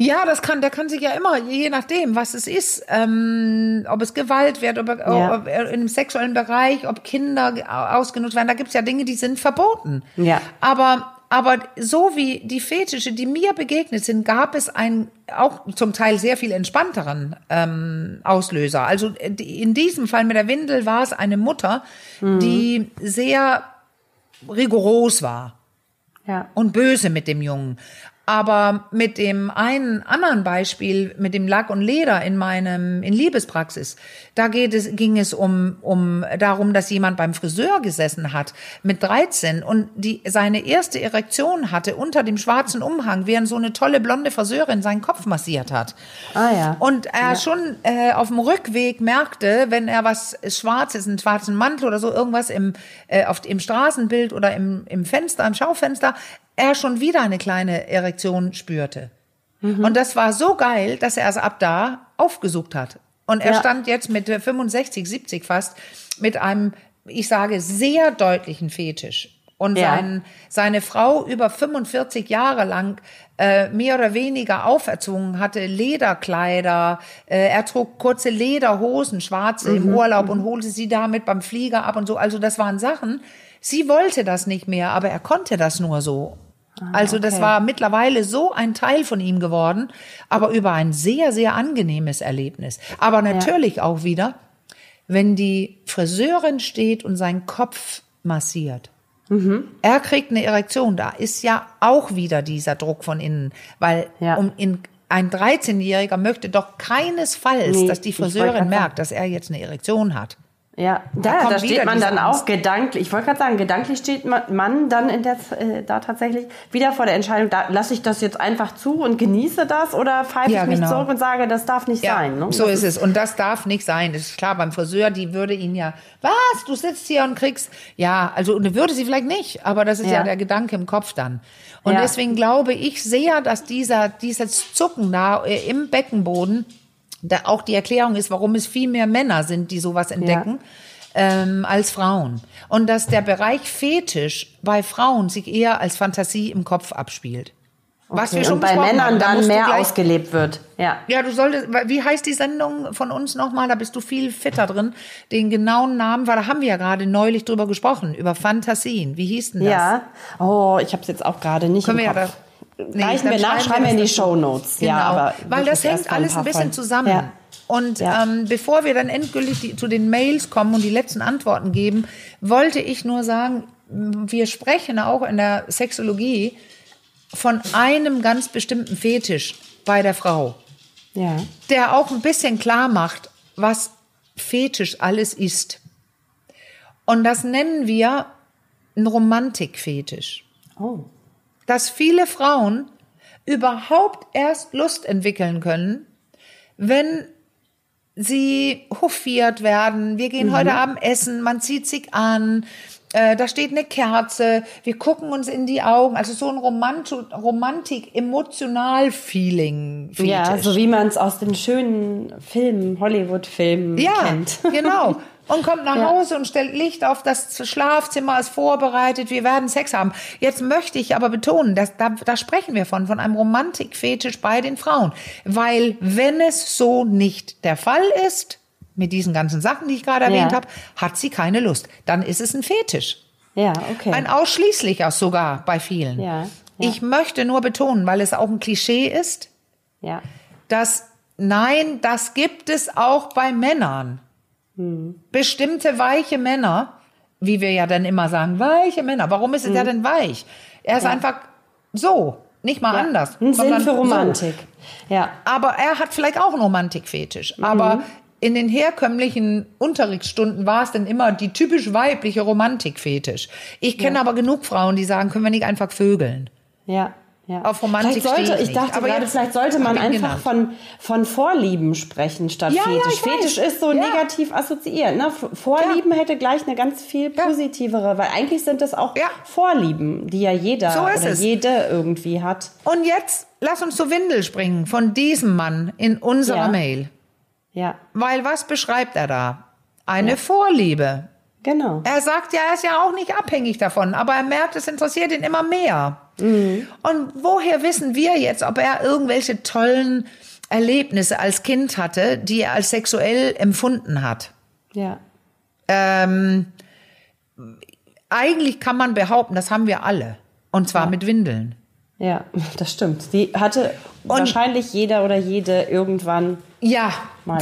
B: Ja, das kann, der kann sich ja immer, je nachdem, was es ist, ähm, ob es Gewalt wird, ob,
A: Ja.
B: ob im sexuellen Bereich, ob Kinder ausgenutzt werden, da gibt's ja Dinge, die sind verboten.
A: Ja.
B: Aber, aber so wie die Fetische, die mir begegnet sind, gab es einen auch zum Teil sehr viel entspannteren ähm, Auslöser. Also äh, in diesem Fall mit der Windel war es eine Mutter, die sehr rigoros war
A: Ja.
B: und böse mit dem Jungen. Aber mit dem einen anderen Beispiel, mit dem Lack und Leder in meinem, in Liebespraxis, da geht es, ging es um, um darum, dass jemand beim Friseur gesessen hat mit 13 und die, seine erste Erektion hatte unter dem schwarzen Umhang, während so eine tolle blonde Friseurin seinen Kopf massiert hat.
A: Ah ja.
B: Und er schon äh, auf dem Rückweg merkte, wenn er was Schwarzes, einen schwarzen Mantel oder so irgendwas im, äh, auf, im Straßenbild oder im, im Fenster, im Schaufenster, er schon wieder eine kleine Erektion spürte. Und das war so geil, dass er es ab da aufgesucht hat. Und er
A: Ja.
B: stand jetzt mit äh, 65, 70 fast mit einem, ich sage, sehr deutlichen Fetisch. Und
A: Ja.
B: sein, seine Frau über 45 Jahre lang äh, mehr oder weniger auferzwungen hatte, Lederkleider, äh, er trug kurze Lederhosen, schwarze im Urlaub und holte sie damit beim Flieger ab und so. Also das waren Sachen, sie wollte das nicht mehr, aber er konnte das nur so. Also das
A: okay.
B: war mittlerweile so ein Teil von ihm geworden, aber über ein sehr, sehr angenehmes Erlebnis. Aber natürlich auch wieder, wenn die Friseurin steht und seinen Kopf massiert. Er kriegt eine Erektion, da ist ja auch wieder dieser Druck von innen, weil
A: Ja.
B: um in ein 13-Jähriger möchte doch keinesfalls,
A: Nee,
B: dass die Friseurin merkt, dass er jetzt eine Erektion hat.
A: Ja,
B: Da
A: da, da steht man dann
B: Angst.
A: auch gedanklich, ich wollte gerade sagen, gedanklich steht man, man dann in der, äh, da tatsächlich wieder vor der Entscheidung, da lasse ich das jetzt einfach zu und genieße das oder pfeife
B: Ja,
A: ich mich
B: genau.
A: zurück und sage, das darf nicht sein. Ne?
B: So
A: das
B: ist es. Und das darf nicht sein. Das ist klar, beim Friseur, die würde ihn ja, was, du sitzt hier und kriegst, ja, also, und würde sie vielleicht nicht, aber das ist ja,
A: Ja.
B: der Gedanke im Kopf dann. Und
A: Ja.
B: deswegen glaube ich sehr, dass dieser, dieses Zucken da äh, im Beckenboden, da auch die Erklärung ist, warum es viel mehr Männer sind, die sowas entdecken. Ähm, als Frauen. Und dass der Bereich Fetisch bei Frauen sich eher als Fantasie im Kopf abspielt. Was
A: Okay,
B: wir schon
A: und bei Männern
B: haben. Da
A: dann mehr
B: gleich-
A: ausgelebt wird. Ja.
B: Ja, du solltest, wie heißt die Sendung von uns nochmal? Da bist du viel fitter drin. Den genauen Namen, weil da haben wir ja gerade neulich drüber gesprochen, über Fantasien. Wie hieß denn das?
A: Ja. Oh, ich habe es jetzt auch gerade nicht
B: Können
A: im
B: wir ja
A: Kopf.
B: da, nee,
A: Reichen wir nach, schreiben wir in die
B: das dazu.
A: Shownotes.
B: Genau,
A: Ja, aber
B: weil das hängt alles
A: paar
B: ein bisschen
A: Folgen.
B: zusammen.
A: Ja.
B: Und
A: Ja.
B: ähm, bevor wir dann endgültig die, zu den Mails kommen und die letzten Antworten geben, wollte ich nur sagen, wir sprechen auch in der Sexologie von einem ganz bestimmten Fetisch bei der Frau,
A: Ja.
B: der auch ein bisschen klar macht, was Fetisch alles ist. Und das nennen wir einen Romantikfetisch
A: Oh.
B: Dass viele Frauen überhaupt erst Lust entwickeln können, wenn sie hofiert werden. Wir gehen heute Abend essen, man zieht sich an, äh, da steht eine Kerze, wir gucken uns in die Augen. Also so ein Romant Romantik, emotional Feeling.
A: Ja, so wie man es aus den schönen Filmen, Hollywood-Filmen
B: Ja,
A: kennt.
B: genau. Und kommt nach
A: Ja.
B: Hause und stellt Licht auf das Schlafzimmer, ist vorbereitet, wir werden Sex haben. Jetzt möchte ich aber betonen, dass, da, da sprechen wir von, von einem Romantikfetisch bei den Frauen. Weil wenn es so nicht der Fall ist, mit diesen ganzen Sachen, die ich gerade erwähnt
A: Ja.
B: habe, hat sie keine Lust. Dann ist es ein Fetisch.
A: Ja, okay.
B: Ein ausschließlicher sogar bei vielen.
A: Ja, ja.
B: Ich möchte nur betonen, weil es auch ein Klischee ist,
A: ja.
B: dass nein, das gibt es auch bei Männern. Bestimmte weiche Männer, wie wir ja dann immer sagen, weiche Männer. Warum ist es ja denn weich? Er ist einfach so, nicht mal anders.
A: Ein Sinn
B: sondern
A: für Romantik.
B: So.
A: Ja.
B: Aber er hat vielleicht auch einen Romantikfetisch. Aber in den herkömmlichen Unterrichtsstunden war es dann immer die typisch weibliche Romantikfetisch. Ich kenne aber genug Frauen, die sagen, können wir nicht einfach vögeln.
A: Ja. Ja.
B: Auf Romantik
A: vielleicht sollte,
B: ich
A: dachte
B: Aber
A: gerade,
B: jetzt
A: vielleicht sollte man einfach
B: genannt.
A: von, von Vorlieben sprechen statt
B: Ja, ja,
A: Fetisch.
B: weiß.
A: Fetisch ist so
B: Ja.
A: negativ assoziiert. Ne? Vorlieben hätte gleich eine ganz viel
B: Ja.
A: positivere, weil eigentlich sind das auch
B: Ja.
A: Vorlieben, die ja jeder
B: So
A: oder
B: es.
A: jede irgendwie hat.
B: Und jetzt lass uns zur Windel springen von diesem Mann in unserer
A: Ja.
B: Mail.
A: Ja,
B: Weil was beschreibt er da? Eine Vorliebe.
A: genau.
B: Er sagt ja, er ist ja auch nicht abhängig davon, aber er merkt, es interessiert ihn immer mehr. Und woher wissen wir jetzt, ob er irgendwelche tollen Erlebnisse als Kind hatte, die er als sexuell empfunden hat?
A: Ja.
B: Ähm, eigentlich kann man behaupten, das haben wir alle. Und zwar mit Windeln.
A: Ja, das stimmt. Die hatte wahrscheinlich jeder oder jede irgendwann.
B: Ja,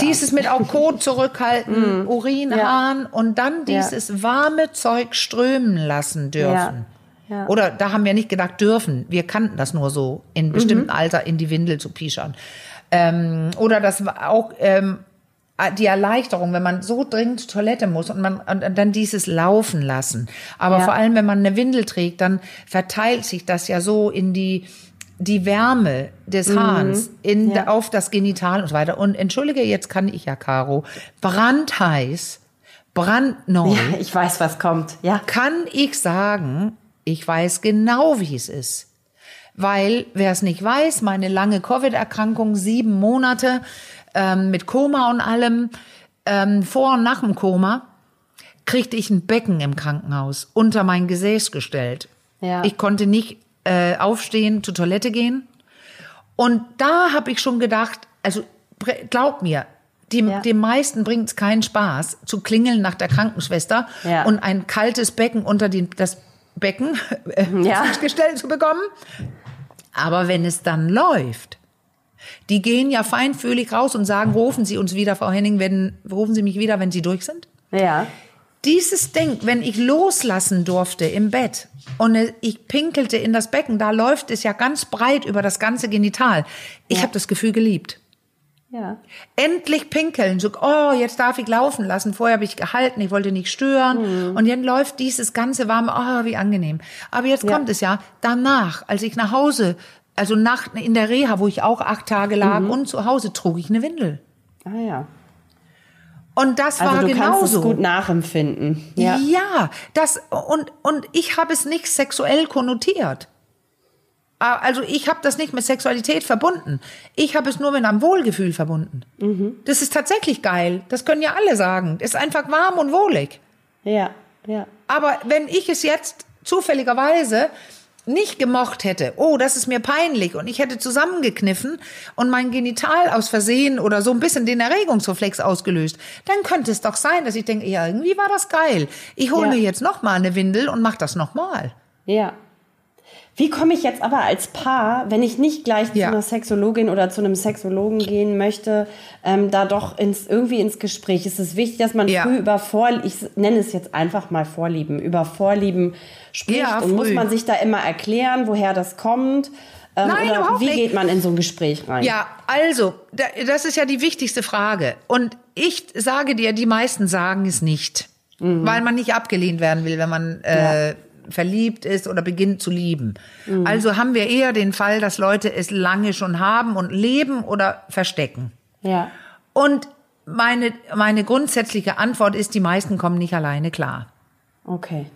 B: dieses mit auch Kot zurückhalten, Urinhahn und dann dieses warme Zeug strömen lassen dürfen.
A: Ja.
B: Oder da haben wir nicht gedacht dürfen. Wir kannten das nur so, in bestimmten Alter in die Windel zu pischern. Ähm, oder das war auch ähm, die Erleichterung, wenn man so dringend zur Toilette muss und man und dann dieses laufen lassen. Aber
A: Ja.
B: vor allem, wenn man eine Windel trägt, dann verteilt sich das ja so in die die Wärme des Hahns in,
A: Mhm. Ja.
B: auf das Genital und so weiter. Und entschuldige, jetzt kann ich ja, Caro, brandheiß, brandneu,
A: Ja, ich weiß, was kommt. Ja.
B: kann ich sagen, ich weiß genau, wie es ist. Weil, wer es nicht weiß, meine lange Covid-Erkrankung, sieben Monate ähm, mit Koma und allem, ähm, vor und nach dem Koma, kriegte ich ein Becken im Krankenhaus unter mein Gesäß gestellt.
A: Ja.
B: Ich konnte nicht äh, aufstehen, zur Toilette gehen. Und da habe ich schon gedacht, also glaub mir, dem,
A: Ja.
B: dem meisten bringt es keinen Spaß, zu klingeln nach der Krankenschwester
A: Ja.
B: und ein kaltes Becken unter den, das Becken äh,
A: Ja.
B: gestellt zu bekommen. Aber wenn es dann läuft, die gehen ja feinfühlig raus und sagen, rufen Sie uns wieder, Frau Henning, wenn, rufen Sie mich wieder, wenn Sie durch sind.
A: Ja.
B: Dieses Ding, wenn ich loslassen durfte im Bett und ich pinkelte in das Becken, da läuft es ja ganz breit über das ganze Genital. Ich
A: Ja.
B: habe das Gefühl geliebt.
A: Ja.
B: Endlich pinkeln, so, oh, jetzt darf ich laufen lassen. Vorher habe ich gehalten, ich wollte nicht stören.
A: Mhm.
B: Und jetzt läuft dieses ganze warme, oh, wie angenehm. Aber jetzt kommt es ja danach, als ich nach Hause, also nach, in der Reha, wo ich auch acht Tage lag
A: Mhm.
B: und zu Hause trug ich eine Windel.
A: Ah ja.
B: Und das
A: Also
B: war
A: du kannst
B: genauso.
A: es gut nachempfinden. Ja.
B: Ja, das und und ich habe es nicht sexuell konnotiert. Ah, Also ich habe das nicht mit Sexualität verbunden. Ich habe es nur mit einem Wohlgefühl verbunden.
A: Mhm.
B: Das ist tatsächlich geil. Das können ja alle sagen. Das ist einfach warm und wohlig.
A: Ja. Ja.
B: Aber wenn ich es jetzt zufälligerweise nicht gemocht hätte, oh, das ist mir peinlich und ich hätte zusammengekniffen und mein Genital aus Versehen oder so ein bisschen den Erregungsreflex ausgelöst, dann könnte es doch sein, dass ich denke, ja, irgendwie war das geil. Ich hole
A: Ja.
B: mir jetzt noch mal eine Windel und mach das noch mal.
A: Ja. Wie komme ich jetzt aber als Paar, wenn ich nicht gleich
B: Ja.
A: zu einer Sexologin oder zu einem Sexologen gehen möchte, ähm, da doch ins, irgendwie ins Gespräch? Es ist wichtig, dass man
B: Ja.
A: früh über Vorlieben, ich nenne es jetzt einfach mal Vorlieben, über Vorlieben spricht.
B: Ja,
A: und muss man sich da immer erklären, woher das kommt? Ähm,
B: Nein,
A: oder wie
B: nicht.
A: geht man in so ein Gespräch rein?
B: Ja, also, da- das ist ja die wichtigste Frage. Und ich sage dir, die meisten sagen es nicht. Weil man nicht abgelehnt werden will, wenn man äh, verliebt ist oder beginnt zu lieben. Also haben wir eher den Fall, dass Leute es lange schon haben und leben oder verstecken.
A: Ja.
B: Und meine, meine grundsätzliche Antwort ist, die meisten kommen nicht alleine klar.
A: Okay.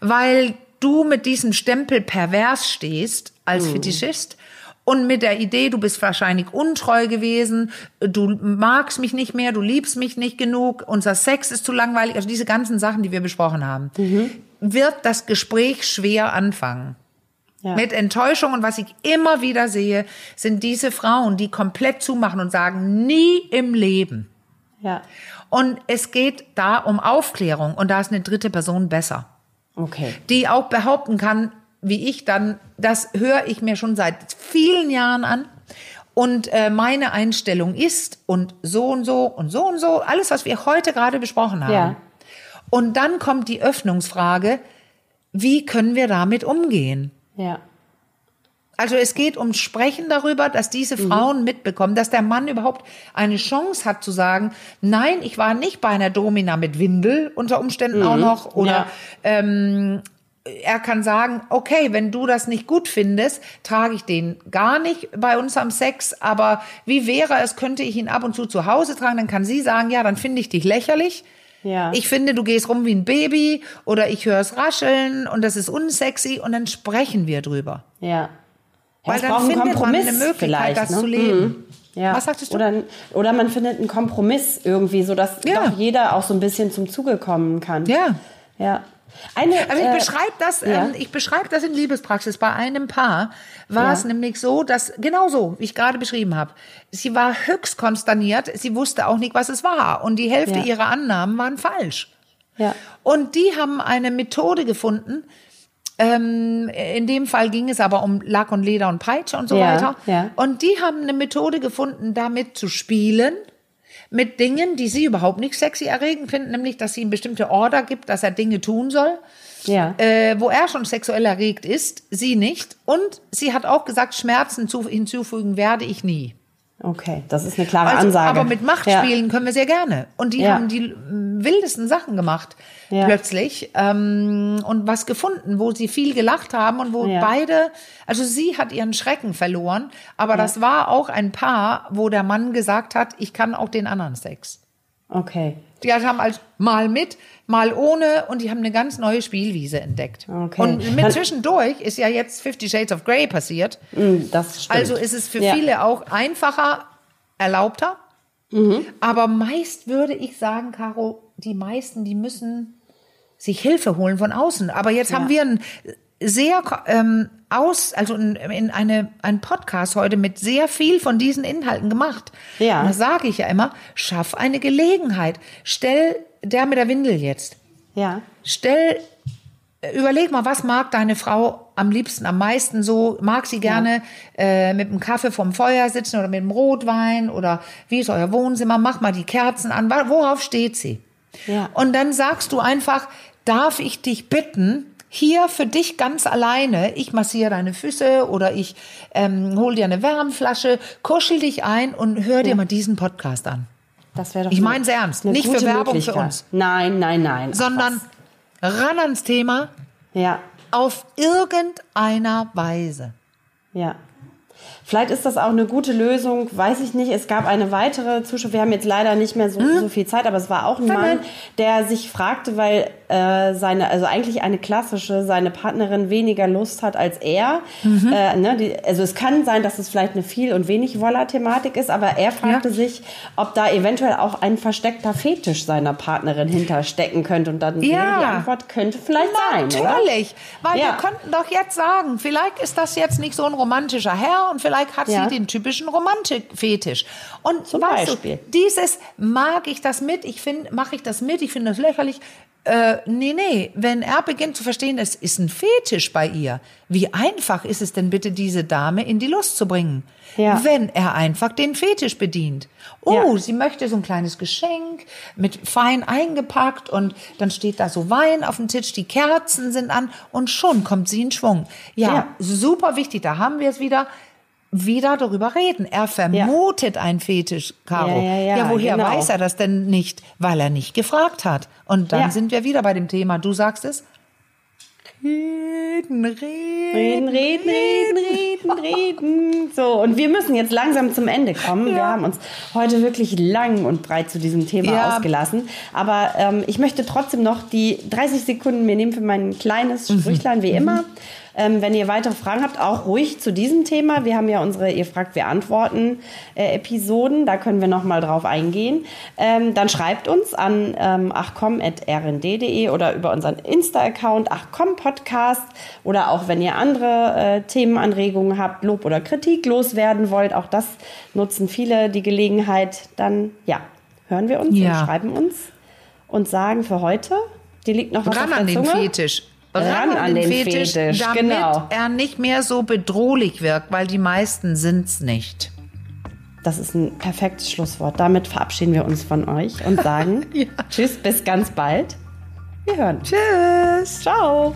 B: Weil du mit diesem Stempel pervers stehst als Fetischist und mit der Idee, du bist wahrscheinlich untreu gewesen, du magst mich nicht mehr, du liebst mich nicht genug, unser Sex ist zu langweilig, also diese ganzen Sachen, die wir besprochen haben, wird das Gespräch schwer anfangen.
A: Ja.
B: Mit Enttäuschung und was ich immer wieder sehe, sind diese Frauen, die komplett zumachen und sagen, nie im Leben.
A: Ja.
B: Und es geht da um Aufklärung und da ist eine dritte Person besser
A: Okay.
B: die auch behaupten kann, wie ich dann, das höre ich mir schon seit vielen Jahren an. Und äh, meine Einstellung ist und so und so und so und so, alles, was wir heute gerade besprochen haben.
A: Ja.
B: Und dann kommt die Öffnungsfrage, wie können wir damit umgehen?
A: Ja.
B: Also es geht ums Sprechen darüber, dass diese
A: Mhm.
B: Frauen mitbekommen, dass der Mann überhaupt eine Chance hat zu sagen, nein, ich war nicht bei einer Domina mit Windel unter Umständen auch noch oder
A: Mhm. Ja.
B: ähm, er kann sagen, okay, wenn du das nicht gut findest, trage ich den gar nicht bei uns am Sex, aber wie wäre es, könnte ich ihn ab und zu zu Hause tragen, dann kann sie sagen, ja, dann finde ich dich lächerlich.
A: Ja.
B: Ich finde, du gehst rum wie ein Baby oder ich höre es rascheln und das ist unsexy und dann sprechen wir drüber.
A: Ja. Ja,
B: Weil
A: es
B: dann findet man eine Möglichkeit, das
A: ne?
B: zu leben.
A: Mhm. Ja.
B: Was sagtest du?
A: Oder, oder man findet einen Kompromiss irgendwie, so dass
B: Ja.
A: doch jeder auch so ein bisschen zum Zuge kommen kann.
B: Ja.
A: Ja. Eine,
B: Also ich
A: äh,
B: beschreibe das,
A: ja.
B: ähm, ich beschreibe das in Liebespraxis. Bei einem Paar war
A: Ja.
B: es nämlich so, dass genau so, wie ich gerade beschrieben habe. Sie war höchst konsterniert. Sie wusste auch nicht, was es war, und die Hälfte
A: Ja.
B: ihrer Annahmen waren falsch.
A: Ja.
B: Und die haben eine Methode gefunden. Ähm, in dem Fall ging es aber um Lack und Leder und Peitsche und so weiter.
A: ja.
B: Und die haben eine Methode gefunden, damit zu spielen mit Dingen, die sie überhaupt nicht sexy erregend finden, nämlich, dass sie ihm bestimmte Order gibt, dass er Dinge tun soll,
A: Ja.
B: äh, wo er schon sexuell erregt ist, sie nicht. Und sie hat auch gesagt, Schmerzen zu, hinzufügen werde ich nie.
A: Okay, das ist eine klare
B: Also,
A: Ansage.
B: aber mit Machtspielen können wir sehr gerne. Und die
A: Ja.
B: haben die wildesten Sachen gemacht
A: Ja.
B: plötzlich ähm, und was gefunden, wo sie viel gelacht haben und wo
A: Ja.
B: beide, also sie hat ihren Schrecken verloren, aber das war auch ein Paar, wo der Mann gesagt hat, ich kann auch den anderen Sex.
A: Ja. Okay.
B: Die haben also mal mit, mal ohne und die haben eine ganz neue Spielwiese entdeckt.
A: Okay.
B: Und mit zwischendurch ist ja jetzt Fifty Shades of Grey passiert.
A: Mm, Das stimmt.
B: Also ist es für
A: Ja.
B: viele auch einfacher, erlaubter.
A: Mhm.
B: Aber meist würde ich sagen, Caro, die meisten, die müssen sich Hilfe holen von außen. Aber jetzt haben wir ein sehr ähm, aus, also in, in eine, ein Podcast heute mit sehr viel von diesen Inhalten gemacht.
A: Ja.
B: Und das sage ich ja immer, schaff eine Gelegenheit. Stell der mit der Windel jetzt.
A: Ja.
B: Stell, überleg mal, was mag deine Frau am liebsten, am meisten so? Mag sie gerne äh, mit dem Kaffee vom Feuer sitzen oder mit dem Rotwein oder wie ist euer Wohnzimmer? Mach mal die Kerzen an. Worauf steht sie?
A: Ja.
B: Und dann sagst du einfach, darf ich dich bitten, hier für dich ganz alleine, ich massiere deine Füße oder ich ähm, hol dir eine Wärmflasche, kuschel dich ein und hör dir mal diesen Podcast an.
A: Das wäre doch
B: Ich
A: eine-
B: mein's ernst.
A: eine
B: Nicht für Werbung für uns.
A: Nein, nein, nein. Ach,
B: Sondern ran ans Thema.
A: Ja.
B: auf irgendeiner Weise.
A: Ja. Vielleicht ist das auch eine gute Lösung, weiß ich nicht. Es gab eine weitere Zuschrift, wir haben jetzt leider nicht mehr so, so viel Zeit, aber es war auch ein Mann, der sich fragte, weil äh, seine, also eigentlich eine klassische, seine Partnerin weniger Lust hat als er.
B: Mhm.
A: Äh, ne, die, also es kann sein, dass es vielleicht eine viel und wenig Woller-Thematik ist, aber er fragte
B: Ja.
A: sich, ob da eventuell auch ein versteckter Fetisch seiner Partnerin hinterstecken könnte. Und dann
B: Ja.
A: die Antwort könnte vielleicht sein, oder?
B: Natürlich, weil
A: Ja.
B: wir könnten doch jetzt sagen, vielleicht ist das jetzt nicht so ein romantischer Herr und vielleicht hat
A: Ja.
B: sie den typischen Romantikfetisch. Und
A: Zum Beispiel.
B: du, dieses mag ich das mit, ich finde, mache ich das mit, ich finde das lächerlich. Äh, nee, nee, wenn er beginnt zu verstehen, es ist ein Fetisch bei ihr, wie einfach ist es denn bitte, diese Dame in die Lust zu bringen?
A: Ja.
B: Wenn er einfach den Fetisch bedient. Oh,
A: Ja.
B: sie möchte so ein kleines Geschenk mit fein eingepackt und dann steht da so Wein auf dem Tisch, die Kerzen sind an und schon kommt sie in Schwung. Ja,
A: Ja.
B: super wichtig, da haben wir es wieder. Wieder darüber reden. Er vermutet ein Fetisch, Caro.
A: Ja, ja, ja,
B: woher
A: genau.
B: weiß er das denn nicht? Weil er nicht gefragt hat. Und dann
A: Ja.
B: sind wir wieder bei dem Thema. Du sagst es. Reden, reden.
A: Reden, reden, reden, reden, reden. So, und wir müssen jetzt langsam zum Ende kommen. Wir haben uns heute wirklich lang und breit zu diesem Thema
B: Ja.
A: ausgelassen. Aber ähm, ich möchte trotzdem noch die 30 Sekunden mir nehmen für mein kleines
B: Mhm.
A: Sprüchlein, wie immer. Ähm, wenn ihr weitere Fragen habt, auch ruhig zu diesem Thema. Wir haben ja unsere Ihr fragt, wir antworten äh, Episoden. Da können wir noch mal drauf eingehen. Ähm, dann schreibt uns an ähm, achcom.rnd.de oder über unseren Insta-Account achcom-podcast oder auch wenn ihr andere äh, Themenanregungen habt, Lob oder Kritik loswerden wollt. Auch das nutzen viele die Gelegenheit. Dann, ja, hören wir uns
B: Ja.
A: und schreiben uns und sagen für heute, die liegt noch was
B: Ran
A: auf der
B: an den
A: Zunge.
B: Fetisch.
A: Ran an den Fetisch,
B: damit
A: genau.
B: er nicht mehr so bedrohlich wirkt, weil die meisten sind's nicht.
A: Das ist ein perfektes Schlusswort. Damit verabschieden wir uns von euch und sagen Tschüss, bis ganz bald. Wir hören.
B: Tschüss.
A: Ciao.